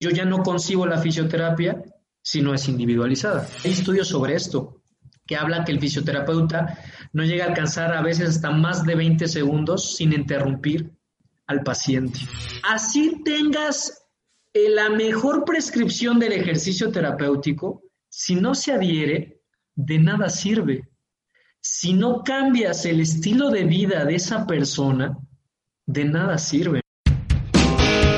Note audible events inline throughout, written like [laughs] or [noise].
Yo ya no concibo la fisioterapia si no es individualizada. Hay estudios sobre esto que hablan que el fisioterapeuta no llega a alcanzar a veces hasta más de 20 segundos sin interrumpir al paciente. Así tengas eh, la mejor prescripción del ejercicio terapéutico, si no se adhiere, de nada sirve. Si no cambias el estilo de vida de esa persona, de nada sirve.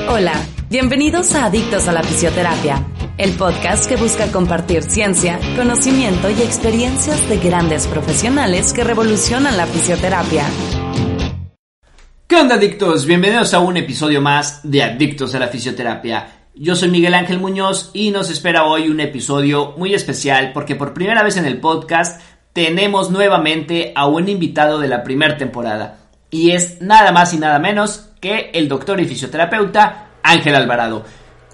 Hola, bienvenidos a Adictos a la Fisioterapia, el podcast que busca compartir ciencia, conocimiento y experiencias de grandes profesionales que revolucionan la fisioterapia. ¿Qué onda adictos? Bienvenidos a un episodio más de Adictos a la Fisioterapia. Yo soy Miguel Ángel Muñoz y nos espera hoy un episodio muy especial porque por primera vez en el podcast tenemos nuevamente a un invitado de la primera temporada y es nada más y nada menos que el doctor y fisioterapeuta Ángel Alvarado,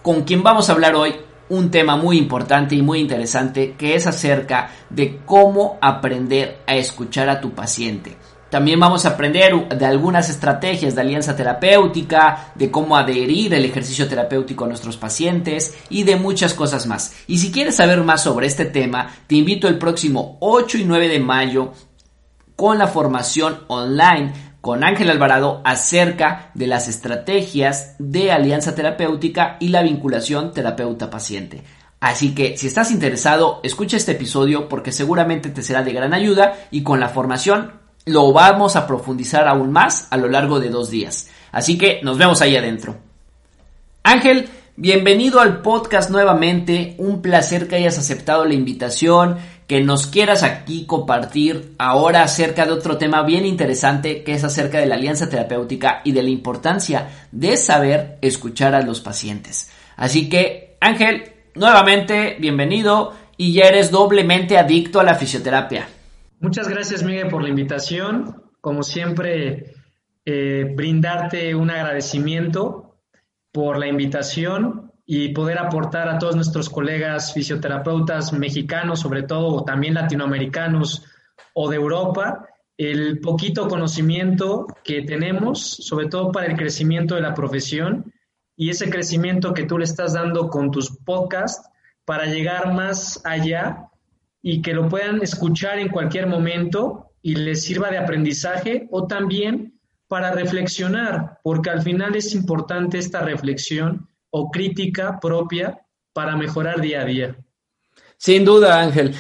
con quien vamos a hablar hoy un tema muy importante y muy interesante que es acerca de cómo aprender a escuchar a tu paciente. También vamos a aprender de algunas estrategias de alianza terapéutica, de cómo adherir el ejercicio terapéutico a nuestros pacientes y de muchas cosas más. Y si quieres saber más sobre este tema, te invito el próximo 8 y 9 de mayo con la formación online con Ángel Alvarado acerca de las estrategias de alianza terapéutica y la vinculación terapeuta-paciente. Así que si estás interesado, escucha este episodio porque seguramente te será de gran ayuda y con la formación lo vamos a profundizar aún más a lo largo de dos días. Así que nos vemos ahí adentro. Ángel, bienvenido al podcast nuevamente. Un placer que hayas aceptado la invitación, que nos quieras aquí compartir ahora acerca de otro tema bien interesante que es acerca de la alianza terapéutica y de la importancia de saber escuchar a los pacientes. Así que, Ángel, nuevamente, bienvenido y ya eres doblemente adicto a la fisioterapia. Muchas gracias, Miguel, por la invitación. Como siempre, eh, brindarte un agradecimiento por la invitación y poder aportar a todos nuestros colegas fisioterapeutas mexicanos, sobre todo, o también latinoamericanos o de Europa, el poquito conocimiento que tenemos, sobre todo para el crecimiento de la profesión y ese crecimiento que tú le estás dando con tus podcasts para llegar más allá y que lo puedan escuchar en cualquier momento y les sirva de aprendizaje o también para reflexionar, porque al final es importante esta reflexión o crítica propia para mejorar día a día. Sin duda, Ángel.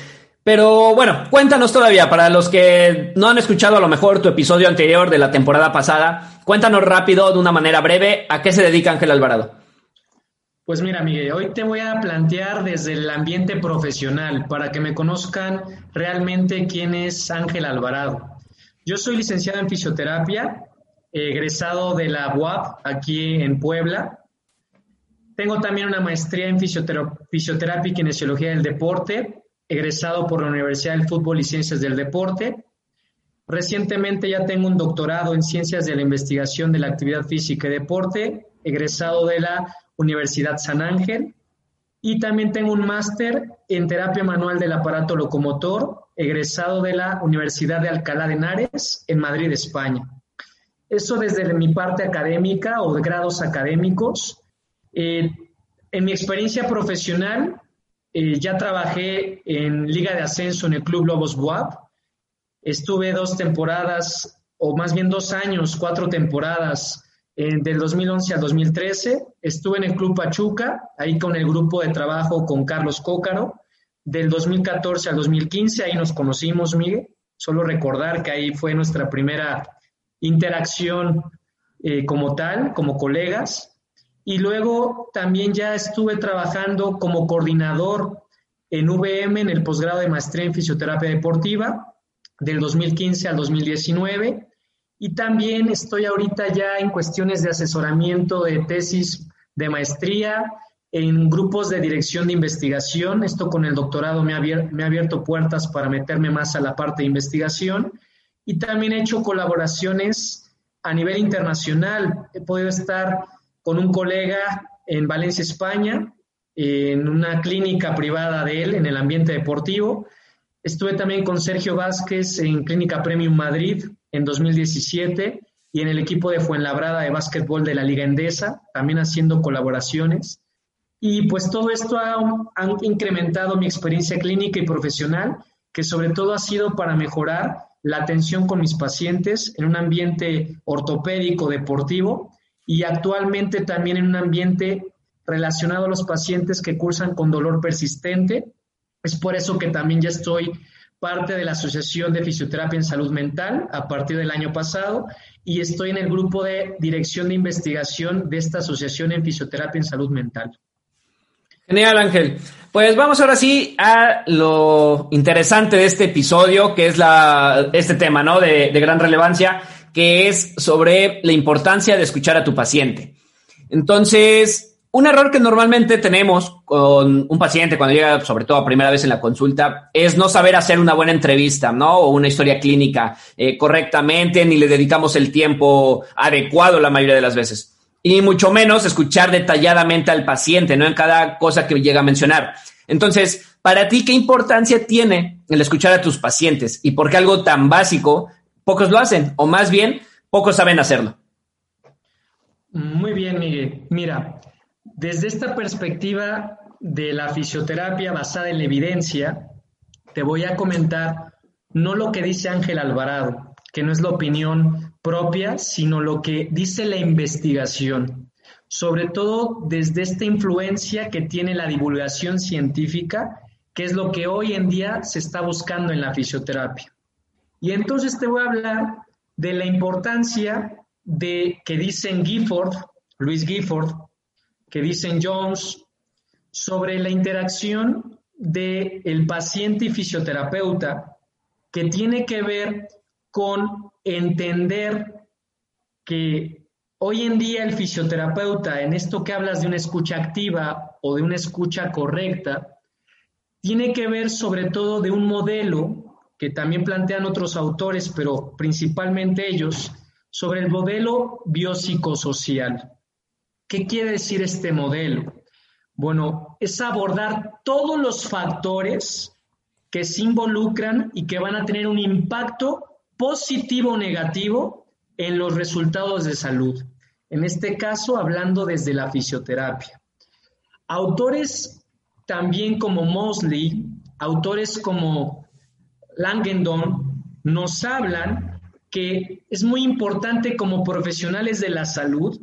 Pero bueno, cuéntanos todavía, para los que no han escuchado a lo mejor tu episodio anterior de la temporada pasada, cuéntanos rápido, de una manera breve, a qué se dedica Ángel Alvarado. Pues mira, Miguel, hoy te voy a plantear desde el ambiente profesional para que me conozcan realmente quién es Ángel Alvarado. Yo soy licenciado en fisioterapia, egresado de la UAP aquí en Puebla. Tengo también una maestría en fisioterapia y kinesiología del deporte, egresado por la Universidad del Fútbol y Ciencias del Deporte. Recientemente ya tengo un doctorado en Ciencias de la Investigación de la Actividad Física y Deporte, egresado de la Universidad San Ángel. Y también tengo un máster en terapia manual del aparato locomotor, egresado de la Universidad de Alcalá de Henares, en Madrid, España. Eso desde mi parte académica o de grados académicos. Eh, en mi experiencia profesional, eh, ya trabajé en Liga de Ascenso en el Club Lobos Buap. Estuve dos temporadas, o más bien dos años, cuatro temporadas del 2011 al 2013 estuve en el Club Pachuca, ahí con el grupo de trabajo con Carlos Cócaro. Del 2014 al 2015, ahí nos conocimos, Miguel. Solo recordar que ahí fue nuestra primera interacción eh, como tal, como colegas. Y luego también ya estuve trabajando como coordinador en VM, en el posgrado de maestría en fisioterapia deportiva, del 2015 al 2019 y también estoy ahorita ya en cuestiones de asesoramiento de tesis de maestría en grupos de dirección de investigación. Esto con el doctorado me ha, me ha abierto puertas para meterme más a la parte de investigación. Y también he hecho colaboraciones a nivel internacional. He podido estar con un colega en Valencia, España, en una clínica privada de él en el ambiente deportivo. Estuve también con Sergio Vázquez en Clínica Premium Madrid en 2017 y en el equipo de Fuenlabrada de básquetbol de la Liga Endesa, también haciendo colaboraciones. Y pues todo esto ha, incrementado mi experiencia clínica y profesional, que sobre todo ha sido para mejorar la atención con mis pacientes en un ambiente ortopédico deportivo y actualmente también en un ambiente relacionado a los pacientes que cursan con dolor persistente. Es por eso que también ya estoy parte de la Asociación de Fisioterapia en Salud Mental a partir del año pasado y estoy en el grupo de dirección de investigación de esta Asociación en Fisioterapia en Salud Mental. Genial, Ángel. Pues vamos ahora sí a lo interesante de este episodio, que es la, este tema, ¿no? De, de gran relevancia, que es sobre la importancia de escuchar a tu paciente. Entonces, un error que normalmente tenemos con un paciente cuando llega, sobre todo a primera vez en la consulta, es no saber hacer una buena entrevista, ¿no? O una historia clínica eh, correctamente, ni le dedicamos el tiempo adecuado la mayoría de las veces y mucho menos escuchar detalladamente al paciente, ¿no? En cada cosa que llega a mencionar. Entonces, para ti, ¿qué importancia tiene el escuchar a tus pacientes? ¿Y por qué algo tan básico pocos lo hacen? O más bien, pocos saben hacerlo. Muy bien, Miguel. Mira, desde esta perspectiva de la fisioterapia basada en la evidencia, te voy a comentar no lo que dice Ángel Alvarado, que no es la opinión propia, sino lo que dice la investigación, sobre todo desde esta influencia que tiene la divulgación científica, que es lo que hoy en día se está buscando en la fisioterapia. Y entonces te voy a hablar de la importancia de que dicen Gifford, Luis Gifford, que dicen Jones, sobre la interacción del el paciente y fisioterapeuta, que tiene que ver con entender que hoy en día el fisioterapeuta, en esto que hablas de una escucha activa o de una escucha correcta, tiene que ver sobre todo de un modelo que también plantean otros autores, pero principalmente ellos, sobre el modelo biopsicosocial. ¿Qué quiere decir este modelo? Bueno, es abordar todos los factores que se involucran y que van a tener un impacto positivo o negativo en los resultados de salud. En este caso, hablando desde la fisioterapia. Autores también como Mosley, autores como Langendon, nos hablan que es muy importante como profesionales de la salud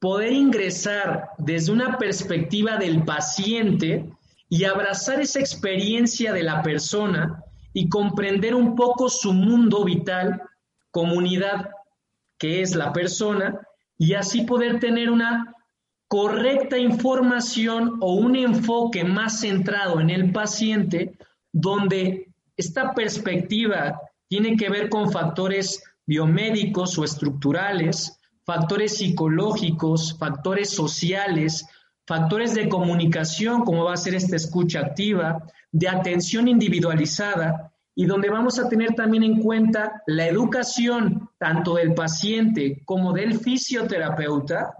poder ingresar desde una perspectiva del paciente y abrazar esa experiencia de la persona y comprender un poco su mundo vital, comunidad que es la persona, y así poder tener una correcta información o un enfoque más centrado en el paciente, donde esta perspectiva tiene que ver con factores biomédicos o estructurales, factores psicológicos, factores sociales, factores de comunicación, como va a ser esta escucha activa, de atención individualizada y donde vamos a tener también en cuenta la educación tanto del paciente como del fisioterapeuta,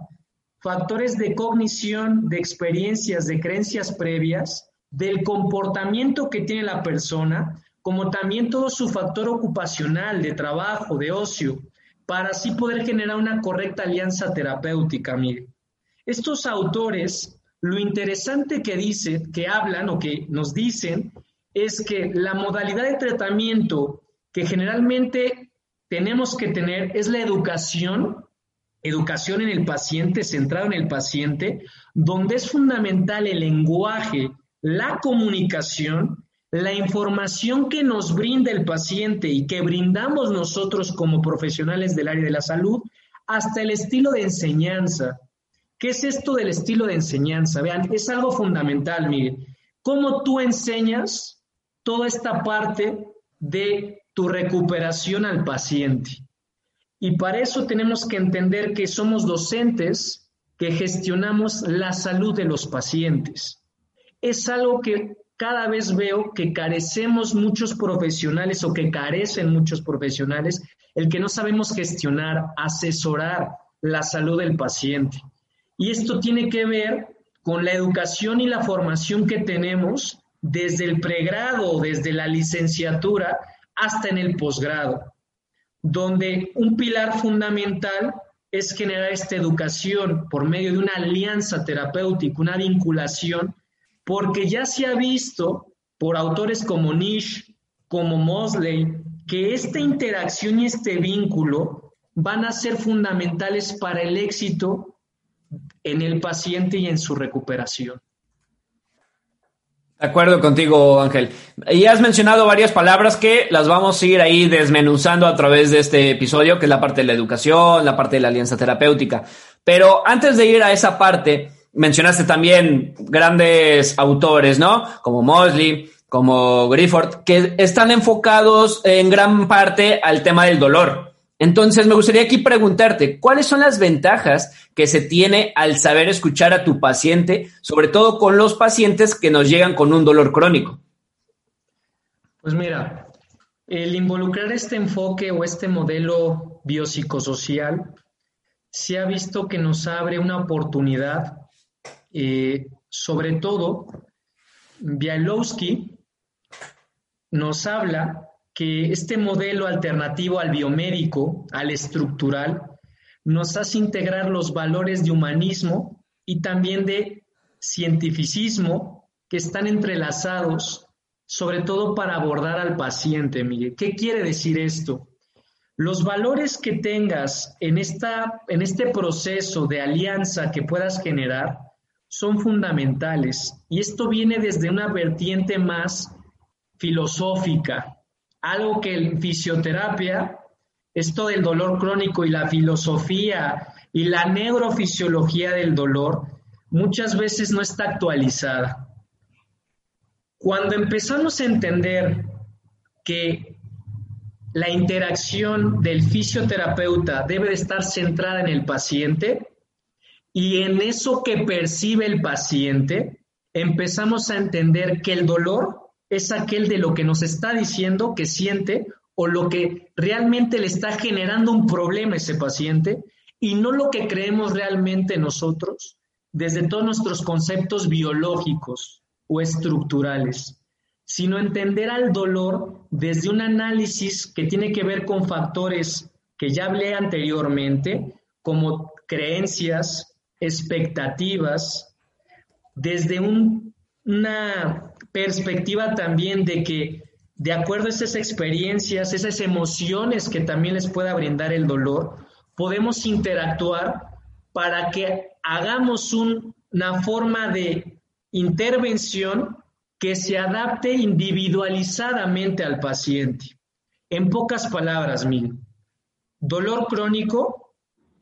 factores de cognición, de experiencias, de creencias previas, del comportamiento que tiene la persona, como también todo su factor ocupacional, de trabajo, de ocio, para así poder generar una correcta alianza terapéutica, mire. Estos autores lo interesante que dicen, que hablan o que nos dicen, es que la modalidad de tratamiento que generalmente tenemos que tener es la educación, educación en el paciente, centrado en el paciente, donde es fundamental el lenguaje, la comunicación, la información que nos brinda el paciente y que brindamos nosotros como profesionales del área de la salud, hasta el estilo de enseñanza. ¿Qué es esto del estilo de enseñanza? Vean, es algo fundamental, Miguel. ¿Cómo tú enseñas toda esta parte de tu recuperación al paciente? Y para eso tenemos que entender que somos docentes que gestionamos la salud de los pacientes. Es algo que cada vez veo que carecemos muchos profesionales o que carecen muchos profesionales, el que no sabemos gestionar, asesorar la salud del paciente. Y esto tiene que ver con la educación y la formación que tenemos desde el pregrado, desde la licenciatura hasta en el posgrado, donde un pilar fundamental es generar esta educación por medio de una alianza terapéutica, una vinculación, porque ya se ha visto por autores como Nish, como Mosley, que esta interacción y este vínculo van a ser fundamentales para el éxito en el paciente y en su recuperación. De acuerdo contigo, Ángel. Y has mencionado varias palabras que las vamos a ir ahí desmenuzando a través de este episodio, que es la parte de la educación, la parte de la alianza terapéutica. Pero antes de ir a esa parte, mencionaste también grandes autores, ¿no? Como Mosley, como Grifford, que están enfocados en gran parte al tema del dolor. Entonces, me gustaría aquí preguntarte, ¿cuáles son las ventajas que se tiene al saber escuchar a tu paciente, sobre todo con los pacientes que nos llegan con un dolor crónico? Pues mira, el involucrar este enfoque o este modelo biopsicosocial se ha visto que nos abre una oportunidad, eh, sobre todo, Bialowski nos habla que este modelo alternativo al biomédico, al estructural, nos hace integrar los valores de humanismo y también de cientificismo que están entrelazados, sobre todo para abordar al paciente, Miguel. ¿Qué quiere decir esto? Los valores que tengas en, esta, en este proceso de alianza que puedas generar son fundamentales y esto viene desde una vertiente más filosófica, algo que en fisioterapia, esto del dolor crónico y la filosofía y la neurofisiología del dolor muchas veces no está actualizada. Cuando empezamos a entender que la interacción del fisioterapeuta debe de estar centrada en el paciente y en eso que percibe el paciente, empezamos a entender que el dolor es aquel de lo que nos está diciendo que siente o lo que realmente le está generando un problema a ese paciente y no lo que creemos realmente nosotros desde todos nuestros conceptos biológicos o estructurales, sino entender al dolor desde un análisis que tiene que ver con factores que ya hablé anteriormente, como creencias, expectativas, desde una perspectiva también de que de acuerdo a esas experiencias, esas emociones que también les pueda brindar el dolor, podemos interactuar para que hagamos una forma de intervención que se adapte individualizadamente al paciente. En pocas palabras, Mil, dolor crónico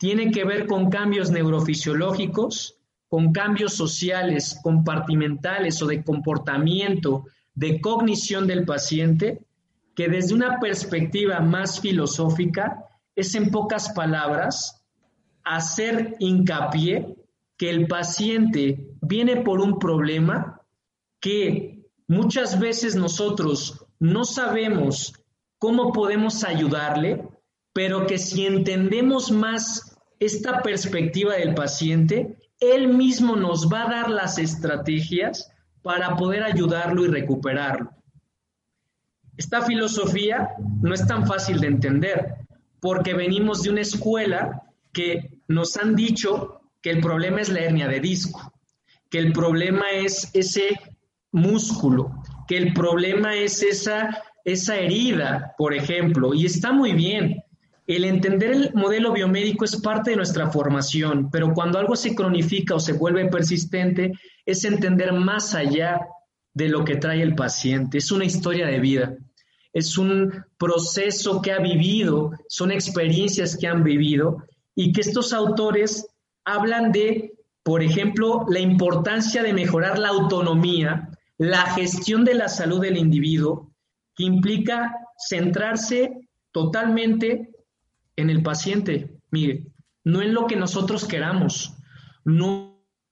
tiene que ver con cambios neurofisiológicos con cambios sociales, compartimentales o de comportamiento, de cognición del paciente, que desde una perspectiva más filosófica es en pocas palabras hacer hincapié que el paciente viene por un problema que muchas veces nosotros no sabemos cómo podemos ayudarle, pero que si entendemos más esta perspectiva del paciente, él mismo nos va a dar las estrategias para poder ayudarlo y recuperarlo. Esta filosofía no es tan fácil de entender porque venimos de una escuela que nos han dicho que el problema es la hernia de disco, que el problema es ese músculo, que el problema es esa, esa herida, por ejemplo, y está muy bien, el entender el modelo biomédico es parte de nuestra formación, pero cuando algo se cronifica o se vuelve persistente, es entender más allá de lo que trae el paciente. Es una historia de vida, es un proceso que ha vivido, son experiencias que han vivido y que estos autores hablan de, por ejemplo, la importancia de mejorar la autonomía, la gestión de la salud del individuo, que implica centrarse totalmente en el paciente, mire, no en lo que nosotros queramos. no,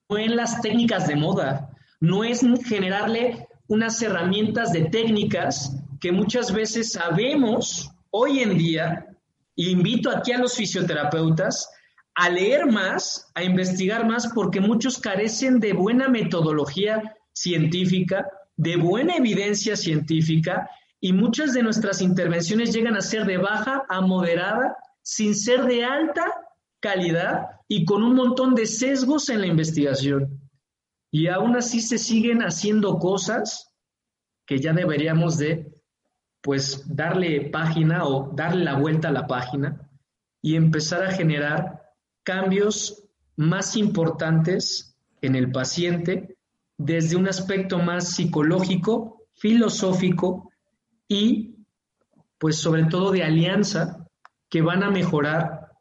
en las técnicas de moda, no es generarle unas herramientas de técnicas que muchas veces sabemos hoy en día, y invito aquí a los fisioterapeutas a leer más, a investigar más, porque muchos carecen de buena metodología científica, de buena evidencia científica, y muchas de nuestras intervenciones llegan a ser de baja a moderada, sin ser de alta calidad y con un montón de sesgos en la investigación. Y aún así se siguen haciendo cosas que ya deberíamos de, pues, darle página o darle la vuelta a la página y empezar a generar cambios más importantes en el paciente desde un aspecto más psicológico, filosófico y, pues, sobre todo de alianza que van a mejorar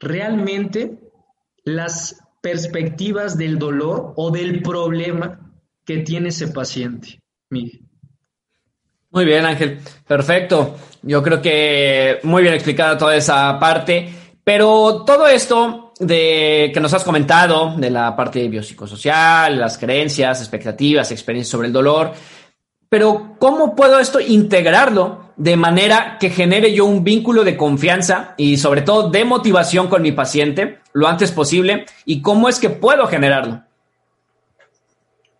realmente las perspectivas del dolor o del problema que tiene ese paciente, Miguel. Muy bien, Ángel. Perfecto. Yo creo que muy bien explicada toda esa parte. Pero todo esto de que nos has comentado, de la parte biopsicosocial, las creencias, expectativas, experiencias sobre el dolor, pero ¿cómo puedo esto integrarlo de manera que genere yo un vínculo de confianza y sobre todo de motivación con mi paciente lo antes posible? ¿Y cómo es que puedo generarlo?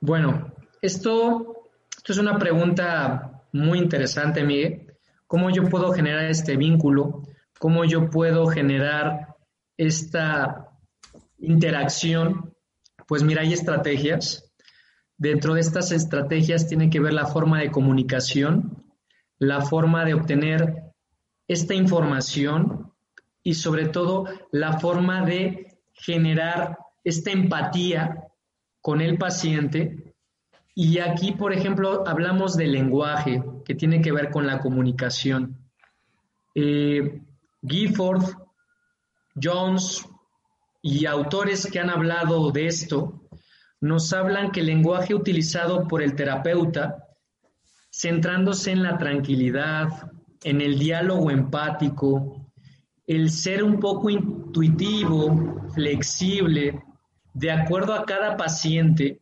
Bueno, esto, esto es una pregunta muy interesante, Miguel. ¿Cómo yo puedo generar este vínculo? ¿Cómo yo puedo generar esta interacción? Pues mira, hay estrategias Dentro de estas estrategias tiene que ver la forma de comunicación, la forma de obtener esta información y sobre todo la forma de generar esta empatía con el paciente. Y aquí, por ejemplo, hablamos del lenguaje, que tiene que ver con la comunicación. Eh, Gifford, Jones y autores que han hablado de esto nos hablan que el lenguaje utilizado por el terapeuta, centrándose en la tranquilidad, en el diálogo empático, el ser un poco intuitivo, flexible, de acuerdo a cada paciente,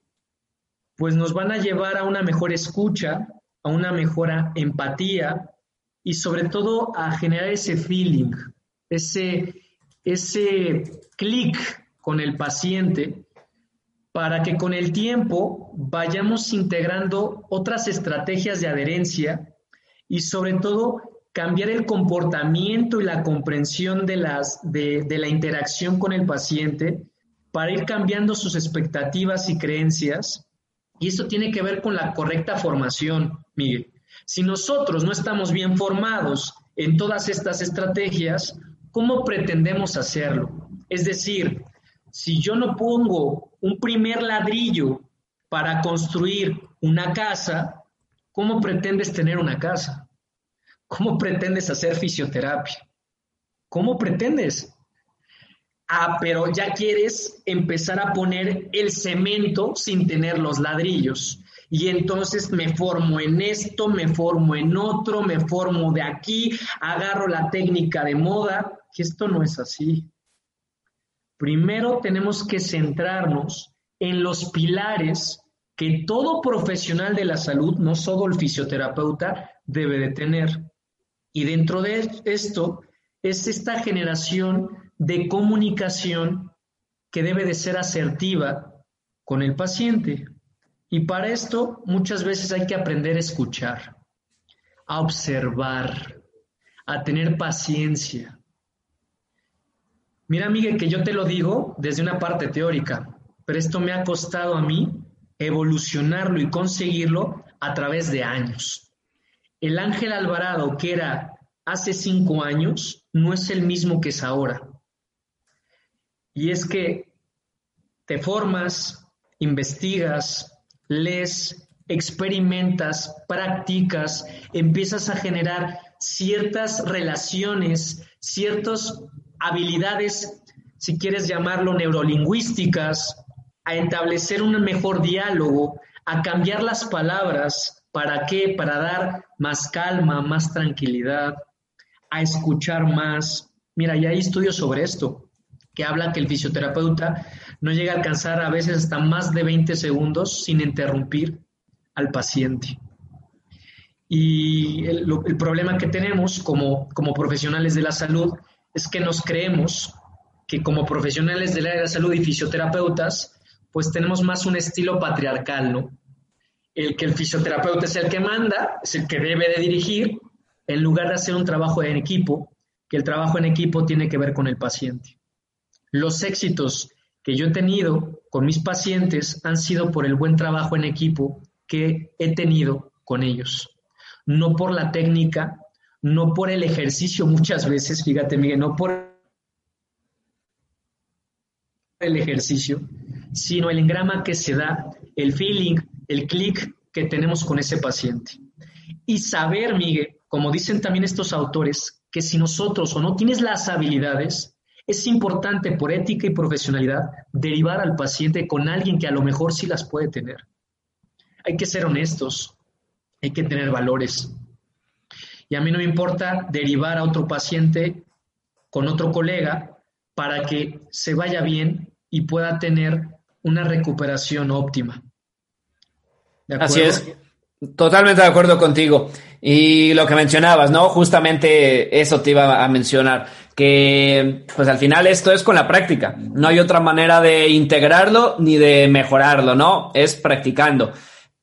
pues nos van a llevar a una mejor escucha, a una mejor empatía y sobre todo a generar ese feeling, ese, ese clic con el paciente para que con el tiempo vayamos integrando otras estrategias de adherencia y sobre todo cambiar el comportamiento y la comprensión de, las, de, la interacción con el paciente para ir cambiando sus expectativas y creencias. Y eso tiene que ver con la correcta formación, Miguel. Si nosotros no estamos bien formados en todas estas estrategias, ¿cómo pretendemos hacerlo? Es decir, si yo no pongo un primer ladrillo para construir una casa, ¿cómo pretendes tener una casa? ¿Cómo pretendes hacer fisioterapia? ¿Cómo pretendes? Ah, pero ya quieres empezar a poner el cemento sin tener los ladrillos. Y entonces me formo en esto, me formo en otro, me formo de aquí, agarro la técnica de moda, que esto no es así. Primero tenemos que centrarnos en los pilares que todo profesional de la salud, no solo el fisioterapeuta, debe de tener. Y dentro de esto es esta generación de comunicación que debe de ser asertiva con el paciente. Y para esto muchas veces hay que aprender a escuchar, a observar, a tener paciencia, Mira, Miguel, que yo te lo digo desde una parte teórica, pero esto me ha costado a mí evolucionarlo y conseguirlo a través de años. El Ángel Alvarado que era hace cinco años no es el mismo que es ahora. Y es que te formas, investigas, lees, experimentas, practicas, empiezas a generar ciertas relaciones, ciertos habilidades, si quieres llamarlo neurolingüísticas, a establecer un mejor diálogo, a cambiar las palabras. ¿Para qué? Para dar más calma, más tranquilidad, a escuchar más. Mira, ya hay estudios sobre esto, que hablan que el fisioterapeuta no llega a alcanzar a veces hasta más de 20 segundos sin interrumpir al paciente. Y el, problema que tenemos como, como profesionales de la salud es que nos creemos que como profesionales del área de la salud y fisioterapeutas, pues tenemos más un estilo patriarcal, ¿no? El que el fisioterapeuta es el que manda, es el que debe de dirigir, en lugar de hacer un trabajo en equipo, que el trabajo en equipo tiene que ver con el paciente. Los éxitos que yo he tenido con mis pacientes han sido por el buen trabajo en equipo que he tenido con ellos. No por la técnica, no por el ejercicio muchas veces, fíjate Miguel, no por el ejercicio, sino el engrama que se da, el feeling, el clic que tenemos con ese paciente. Y saber, Miguel, como dicen también estos autores, que si nosotros o no tienes las habilidades, es importante por ética y profesionalidad derivar al paciente con alguien que a lo mejor sí las puede tener. Hay que ser honestos, hay que tener valores. Y a mí no me importa derivar a otro paciente con otro colega para que se vaya bien y pueda tener una recuperación óptima. Así es. Totalmente de acuerdo contigo. Y lo que mencionabas, ¿no? Justamente eso te iba a mencionar, que pues al final esto es con la práctica. No hay otra manera de integrarlo ni de mejorarlo, ¿no? Es practicando.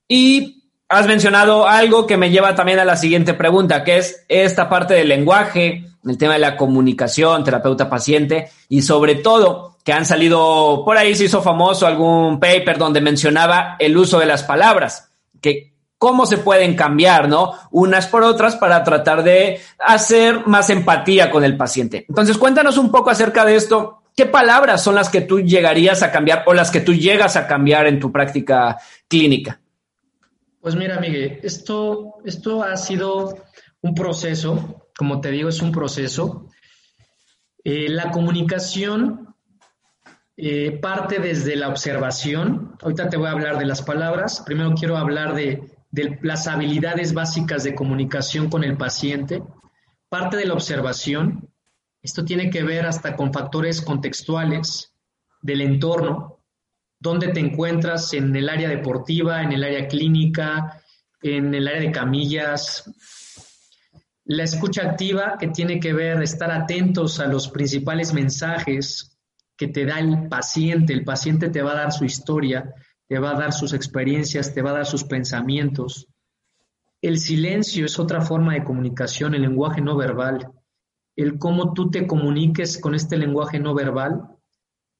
Y has mencionado algo que me lleva también a la siguiente pregunta, que es esta parte del lenguaje, el tema de la comunicación, terapeuta-paciente y sobre todo que han salido, por ahí se hizo famoso algún paper donde mencionaba el uso de las palabras, que cómo se pueden cambiar, ¿no? Unas por otras para tratar de hacer más empatía con el paciente. Entonces, cuéntanos un poco acerca de esto. ¿Qué palabras son las que tú llegarías a cambiar o las que tú llegas a cambiar en tu práctica clínica? Pues mira, Miguel, esto, esto ha sido un proceso, como te digo, es un proceso. Eh, la comunicación eh, parte desde la observación. Ahorita te voy a hablar de las palabras. Primero quiero hablar de, de las habilidades básicas de comunicación con el paciente, parte de la observación. Esto tiene que ver hasta con factores contextuales del entorno, dónde te encuentras en el área deportiva, en el área clínica, en el área de camillas. La escucha activa, que tiene que ver estar atentos a los principales mensajes que te da el paciente. El paciente te va a dar su historia, te va a dar sus experiencias, te va a dar sus pensamientos. El silencio es otra forma de comunicación, el lenguaje no verbal. El cómo tú te comuniques con este lenguaje no verbal,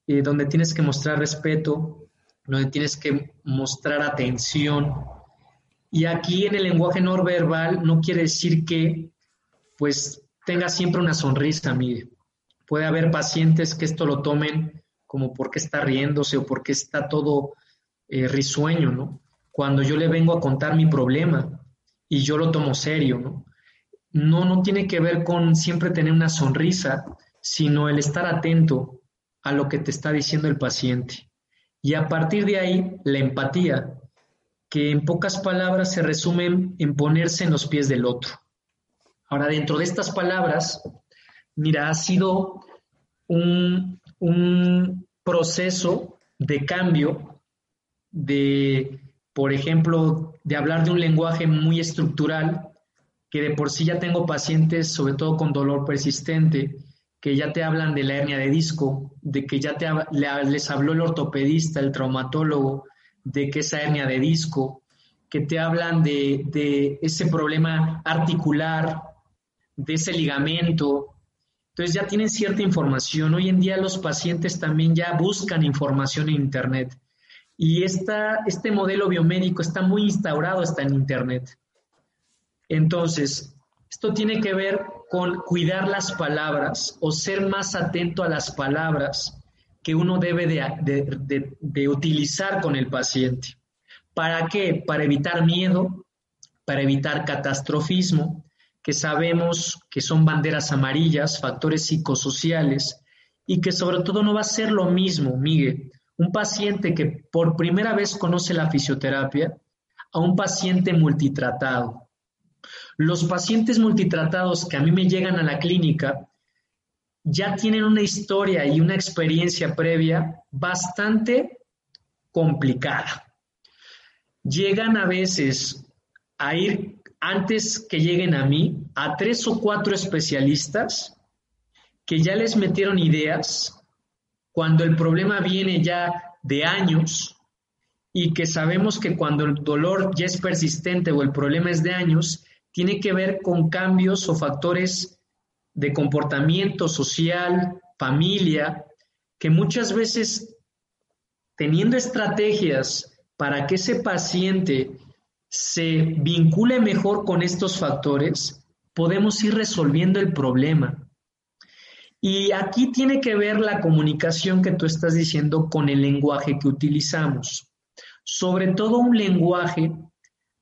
eh, donde tienes que mostrar respeto, donde tienes que mostrar atención. Y aquí en el lenguaje no verbal no quiere decir que pues tenga siempre una sonrisa, mire. Puede haber pacientes que esto lo tomen como porque está riéndose o porque está todo eh, risueño, ¿no? Cuando yo le vengo a contar mi problema y yo lo tomo serio, ¿no? No, no tiene que ver con siempre tener una sonrisa, sino el estar atento a lo que te está diciendo el paciente. Y a partir de ahí, la empatía, que en pocas palabras se resumen en ponerse en los pies del otro. Ahora, dentro de estas palabras, mira, ha sido un, un proceso de cambio de, por ejemplo, de hablar de un lenguaje muy estructural, que de por sí ya tengo pacientes, sobre todo con dolor persistente, que ya te hablan de la hernia de disco, de que ya te, les habló el ortopedista, el traumatólogo, de que esa hernia de disco, que te hablan de, ese problema articular, de ese ligamento. Entonces ya tienen cierta información. Hoy en día los pacientes también ya buscan información en Internet. Y esta, este modelo biomédico está muy instaurado hasta en Internet. Entonces, esto tiene que ver con cuidar las palabras o ser más atento a las palabras que uno debe de, utilizar con el paciente. ¿Para qué? Para evitar miedo, para evitar catastrofismo, que sabemos que son banderas amarillas, factores psicosociales, y que sobre todo no va a ser lo mismo, Miguel, un paciente que por primera vez conoce la fisioterapia a un paciente multitratado. Los pacientes multitratados que a mí me llegan a la clínica ya tienen una historia y una experiencia previa bastante complicada. Llegan a veces a ir, antes que lleguen a mí, a tres o cuatro especialistas que ya les metieron ideas cuando el problema viene ya de años y que sabemos que cuando el dolor ya es persistente o el problema es de años, tiene que ver con cambios o factores de comportamiento social, familia, que muchas veces teniendo estrategias para que ese paciente se vincule mejor con estos factores, podemos ir resolviendo el problema. Y aquí tiene que ver la comunicación que tú estás diciendo con el lenguaje que utilizamos. Sobre todo un lenguaje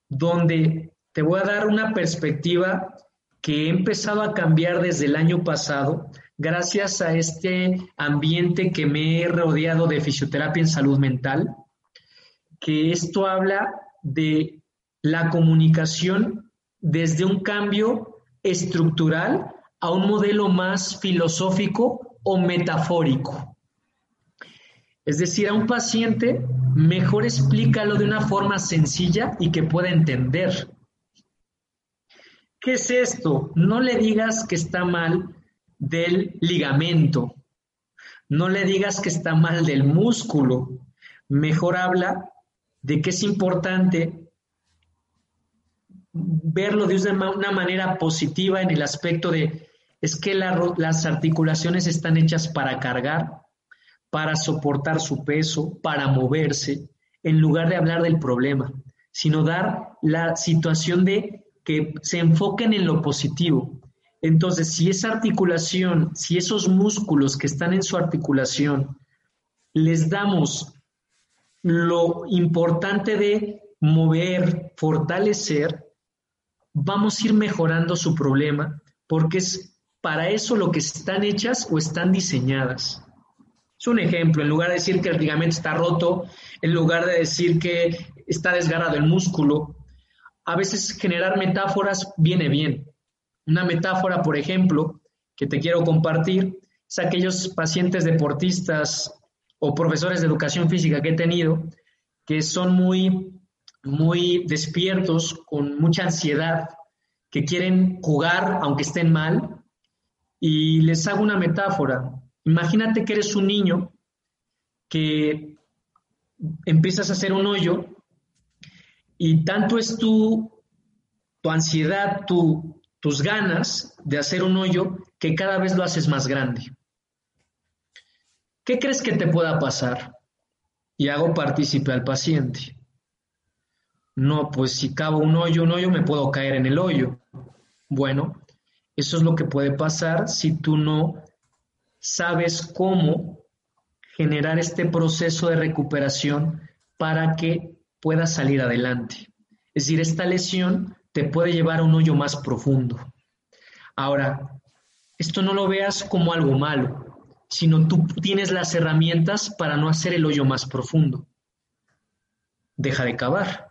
donde te voy a dar una perspectiva que he empezado a cambiar desde el año pasado gracias a este ambiente que me he rodeado de fisioterapia en salud mental, que esto habla de la comunicación desde un cambio estructural a un modelo más filosófico o metafórico. Es decir, a un paciente mejor explícalo de una forma sencilla y que pueda entender. ¿Qué es esto? No le digas que está mal del ligamento, no le digas que está mal del músculo, mejor habla de que es importante verlo de una manera positiva en el aspecto de, es que las articulaciones están hechas para cargar, para soportar su peso, para moverse, en lugar de hablar del problema, sino dar la situación de que se enfoquen en lo positivo. Entonces, si esa articulación, si esos músculos que están en su articulación, les damos lo importante de mover, fortalecer, vamos a ir mejorando su problema porque es para eso lo que están hechas o están diseñadas. Es un ejemplo, en lugar de decir que el ligamento está roto, en lugar de decir que está desgarrado el músculo, a veces generar metáforas viene bien. Una metáfora, por ejemplo, que te quiero compartir, es aquellos pacientes deportistas o profesores de educación física que he tenido, que son muy muy despiertos, con mucha ansiedad, que quieren jugar aunque estén mal. Y les hago una metáfora. Imagínate que eres un niño que empiezas a hacer un hoyo y tanto es tu, tu ansiedad, tu, tus ganas de hacer un hoyo que cada vez lo haces más grande. ¿Qué crees que te pueda pasar? Y hago partícipe al paciente. No, pues si cavo un hoyo, un hoyo, me puedo caer en el hoyo. Bueno, eso es lo que puede pasar si tú no sabes cómo generar este proceso de recuperación para que puedas salir adelante. Es decir, esta lesión te puede llevar a un hoyo más profundo. Ahora, esto no lo veas como algo malo, sino tú tienes las herramientas para no hacer el hoyo más profundo. Deja de cavar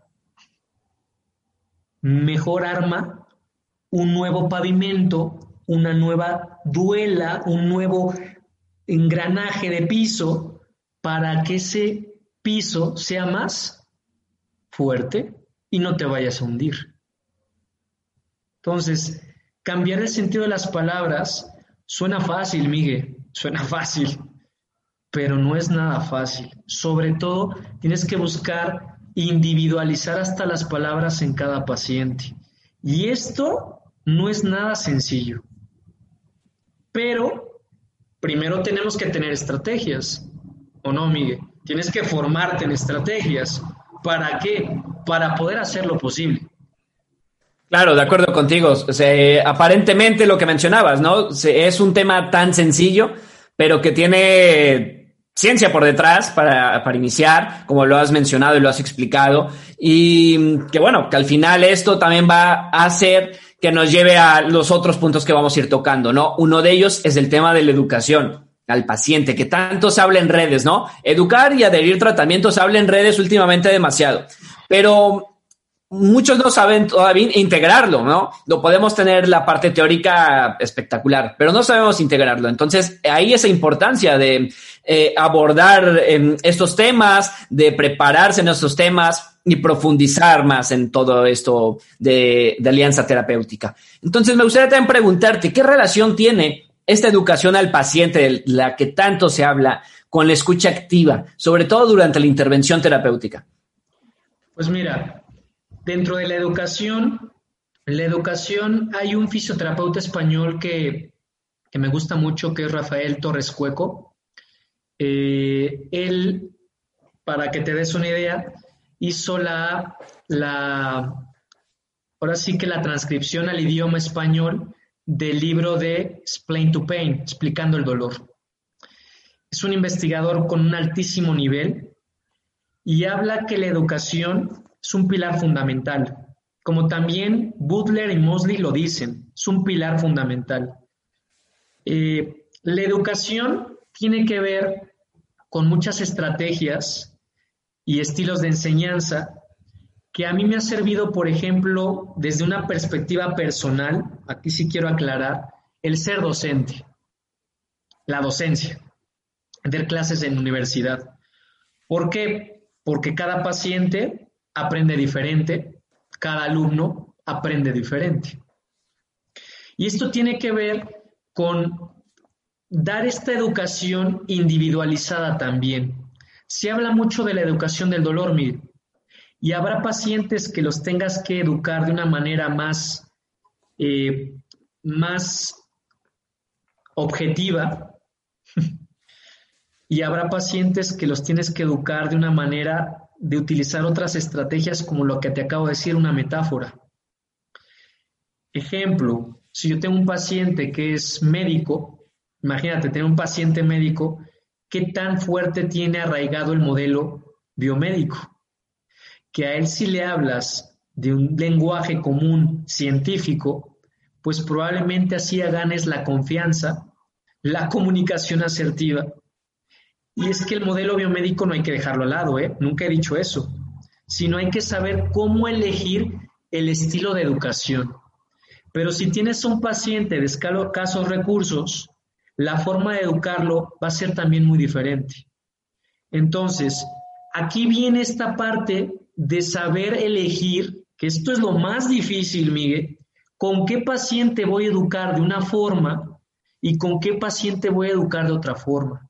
mejor arma, un nuevo pavimento, una nueva duela, un nuevo engranaje de piso para que ese piso sea más fuerte y no te vayas a hundir. Entonces, cambiar el sentido de las palabras suena fácil, Miguel, suena [laughs] fácil, pero no es nada fácil. Sobre todo, tienes que buscar individualizar hasta las palabras en cada paciente. Y esto no es nada sencillo. Pero primero tenemos que tener estrategias, ¿o no, Miguel? Tienes que formarte en estrategias. ¿Para qué? Para poder hacer lo posible. Claro, de acuerdo contigo. aparentemente lo que mencionabas, ¿no? es un tema tan sencillo, pero que tiene ciencia por detrás para, para, iniciar, como lo has mencionado y lo has explicado, y que bueno, que al final esto también va a hacer que nos lleve a los otros puntos que vamos a ir tocando, ¿no? Uno de ellos es el tema de la educación al paciente, que tanto se habla en redes, ¿no? Educar y adherir tratamientos se habla en redes últimamente demasiado, pero muchos no saben todavía integrarlo, ¿no? Lo podemos tener la parte teórica espectacular, pero no sabemos integrarlo. Entonces, ahí esa importancia de eh, abordar em, estos temas, de prepararse en estos temas y profundizar más en todo esto de, de alianza terapéutica. Entonces, me gustaría también preguntarte, ¿qué relación tiene esta educación al paciente, la que tanto se habla, con la escucha activa, sobre todo durante la intervención terapéutica? Pues mira, Dentro de la educación, la educación hay un fisioterapeuta español que, me gusta mucho, que es Rafael Torres Cueco. Eh, él, para que te des una idea, hizo la, la, ahora sí que la transcripción al idioma español del libro de Explain to Pain, explicando el dolor. Es un investigador con un altísimo nivel y habla que la educación es un pilar fundamental. Como también Butler y Mosley lo dicen, es un pilar fundamental. Eh, la educación tiene que ver con muchas estrategias y estilos de enseñanza que a mí me ha servido, por ejemplo, desde una perspectiva personal, aquí sí quiero aclarar, el ser docente, la docencia, dar clases en universidad. ¿Por qué? Porque cada paciente aprende diferente, cada alumno aprende diferente. Y esto tiene que ver con dar esta educación individualizada también. Se habla mucho de la educación del dolor, y habrá pacientes que los tengas que educar de una manera más, eh, más objetiva, [laughs] y habrá pacientes que los tienes que educar de una manera de utilizar otras estrategias como lo que te acabo de decir, una metáfora. Ejemplo, si yo tengo un paciente que es médico, imagínate tener un paciente médico, ¿qué tan fuerte tiene arraigado el modelo biomédico? Que a él si le hablas de un lenguaje común científico, pues probablemente así ganes la confianza, la comunicación asertiva y es que el modelo biomédico no hay que dejarlo al lado, ¿eh? nunca he dicho eso, sino hay que saber cómo elegir el estilo de educación. Pero si tienes un paciente de escasos recursos, la forma de educarlo va a ser también muy diferente. Entonces, aquí viene esta parte de saber elegir, que esto es lo más difícil, Miguel, con qué paciente voy a educar de una forma y con qué paciente voy a educar de otra forma.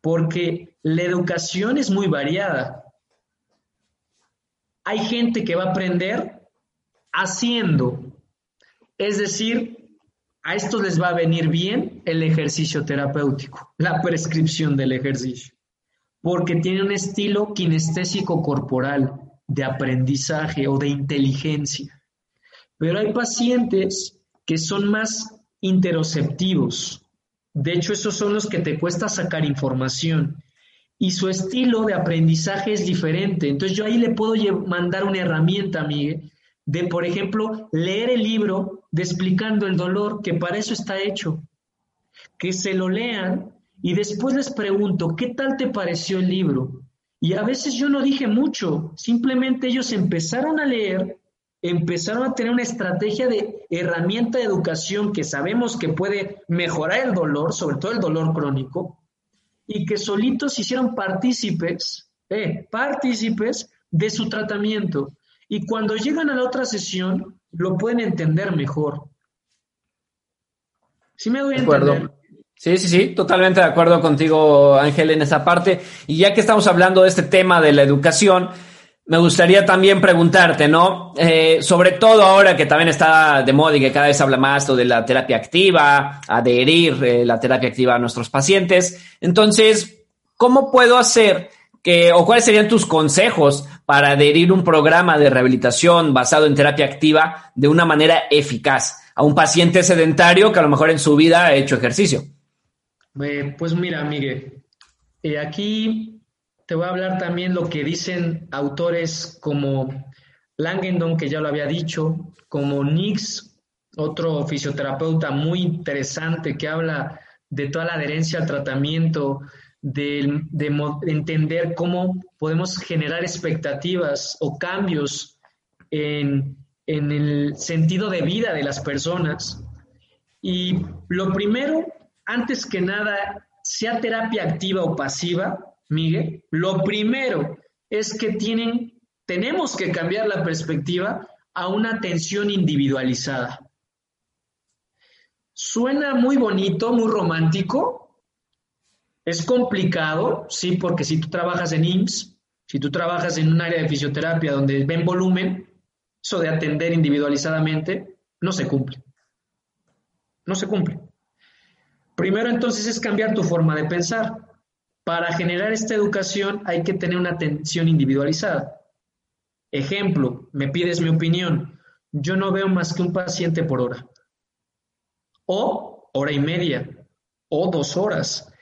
Porque la educación es muy variada. Hay gente que va a aprender haciendo, es decir, a estos les va a venir bien el ejercicio terapéutico, la prescripción del ejercicio, porque tiene un estilo kinestésico corporal de aprendizaje o de inteligencia. Pero hay pacientes que son más interoceptivos, de hecho, esos son los que te cuesta sacar información. Y su estilo de aprendizaje es diferente. Entonces yo ahí le puedo mandar una herramienta, Miguel, de, por ejemplo, leer el libro de explicando el dolor, que para eso está hecho. Que se lo lean y después les pregunto, ¿qué tal te pareció el libro? Y a veces yo no dije mucho, simplemente ellos empezaron a leer empezaron a tener una estrategia de herramienta de educación que sabemos que puede mejorar el dolor, sobre todo el dolor crónico, y que solitos hicieron partícipes, eh, partícipes de su tratamiento. Y cuando llegan a la otra sesión, lo pueden entender mejor. ¿Sí me doy a entender? Sí, sí, sí, totalmente de acuerdo contigo, Ángel, en esa parte. Y ya que estamos hablando de este tema de la educación, me gustaría también preguntarte, ¿no? Eh, sobre todo ahora que también está de moda y que cada vez habla más de la terapia activa, adherir eh, la terapia activa a nuestros pacientes. Entonces, ¿cómo puedo hacer que, o cuáles serían tus consejos para adherir un programa de rehabilitación basado en terapia activa de una manera eficaz a un paciente sedentario que a lo mejor en su vida ha hecho ejercicio? Eh, pues mira, Miguel, aquí te voy a hablar también lo que dicen autores como Langendon, que ya lo había dicho, como Nix, otro fisioterapeuta muy interesante que habla de toda la adherencia al tratamiento, de, de, entender cómo podemos generar expectativas o cambios en el sentido de vida de las personas. Y lo primero, antes que nada, sea terapia activa o pasiva, Miguel, lo primero es que tienen, tenemos que cambiar la perspectiva a una atención individualizada. Suena muy bonito, muy romántico. Es complicado, sí, porque si tú trabajas en IMSS, si tú trabajas en un área de fisioterapia donde ven volumen, eso de atender individualizadamente no se cumple. No se cumple. Primero entonces es cambiar tu forma de pensar. Para generar esta educación hay que tener una atención individualizada. Ejemplo, me pides mi opinión. Yo no veo más que un paciente por hora o hora y media, o dos horas.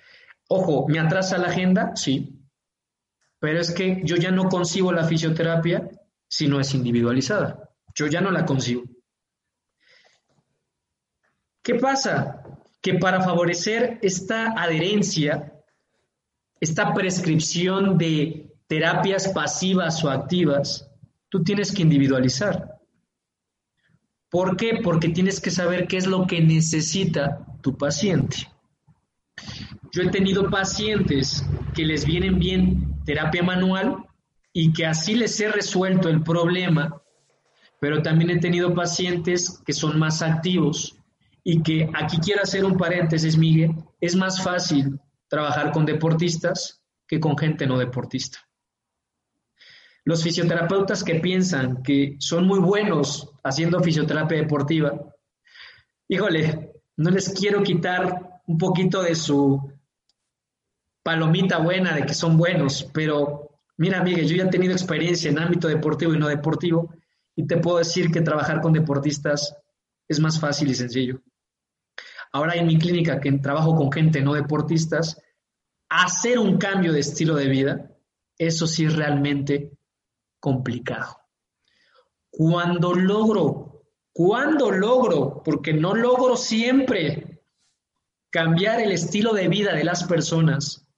Ojo, ¿me atrasa la agenda? Sí. Pero es que yo ya no concibo la fisioterapia si no es individualizada. Yo ya no la concibo. ¿Qué pasa? Que para favorecer esta adherencia, esta prescripción de terapias pasivas o activas, tú tienes que individualizar. ¿Por qué? Porque tienes que saber qué es lo que necesita tu paciente. Yo he tenido pacientes que les vienen bien terapia manual y que así les he resuelto el problema, pero también he tenido pacientes que son más activos y que aquí quiero hacer un paréntesis, Miguel, es más fácil trabajar con deportistas que con gente no deportista. Los fisioterapeutas que piensan que son muy buenos haciendo fisioterapia deportiva, híjole, no les quiero quitar un poquito de su palomita buena de que son buenos, pero mira, Miguel, yo ya he tenido experiencia en ámbito deportivo y no deportivo y te puedo decir que trabajar con deportistas es más fácil y sencillo. Ahora en mi clínica, que trabajo con gente no deportistas, hacer un cambio de estilo de vida, eso sí es realmente complicado. Cuando logro, cuando logro, porque no logro siempre cambiar el estilo de vida de las personas,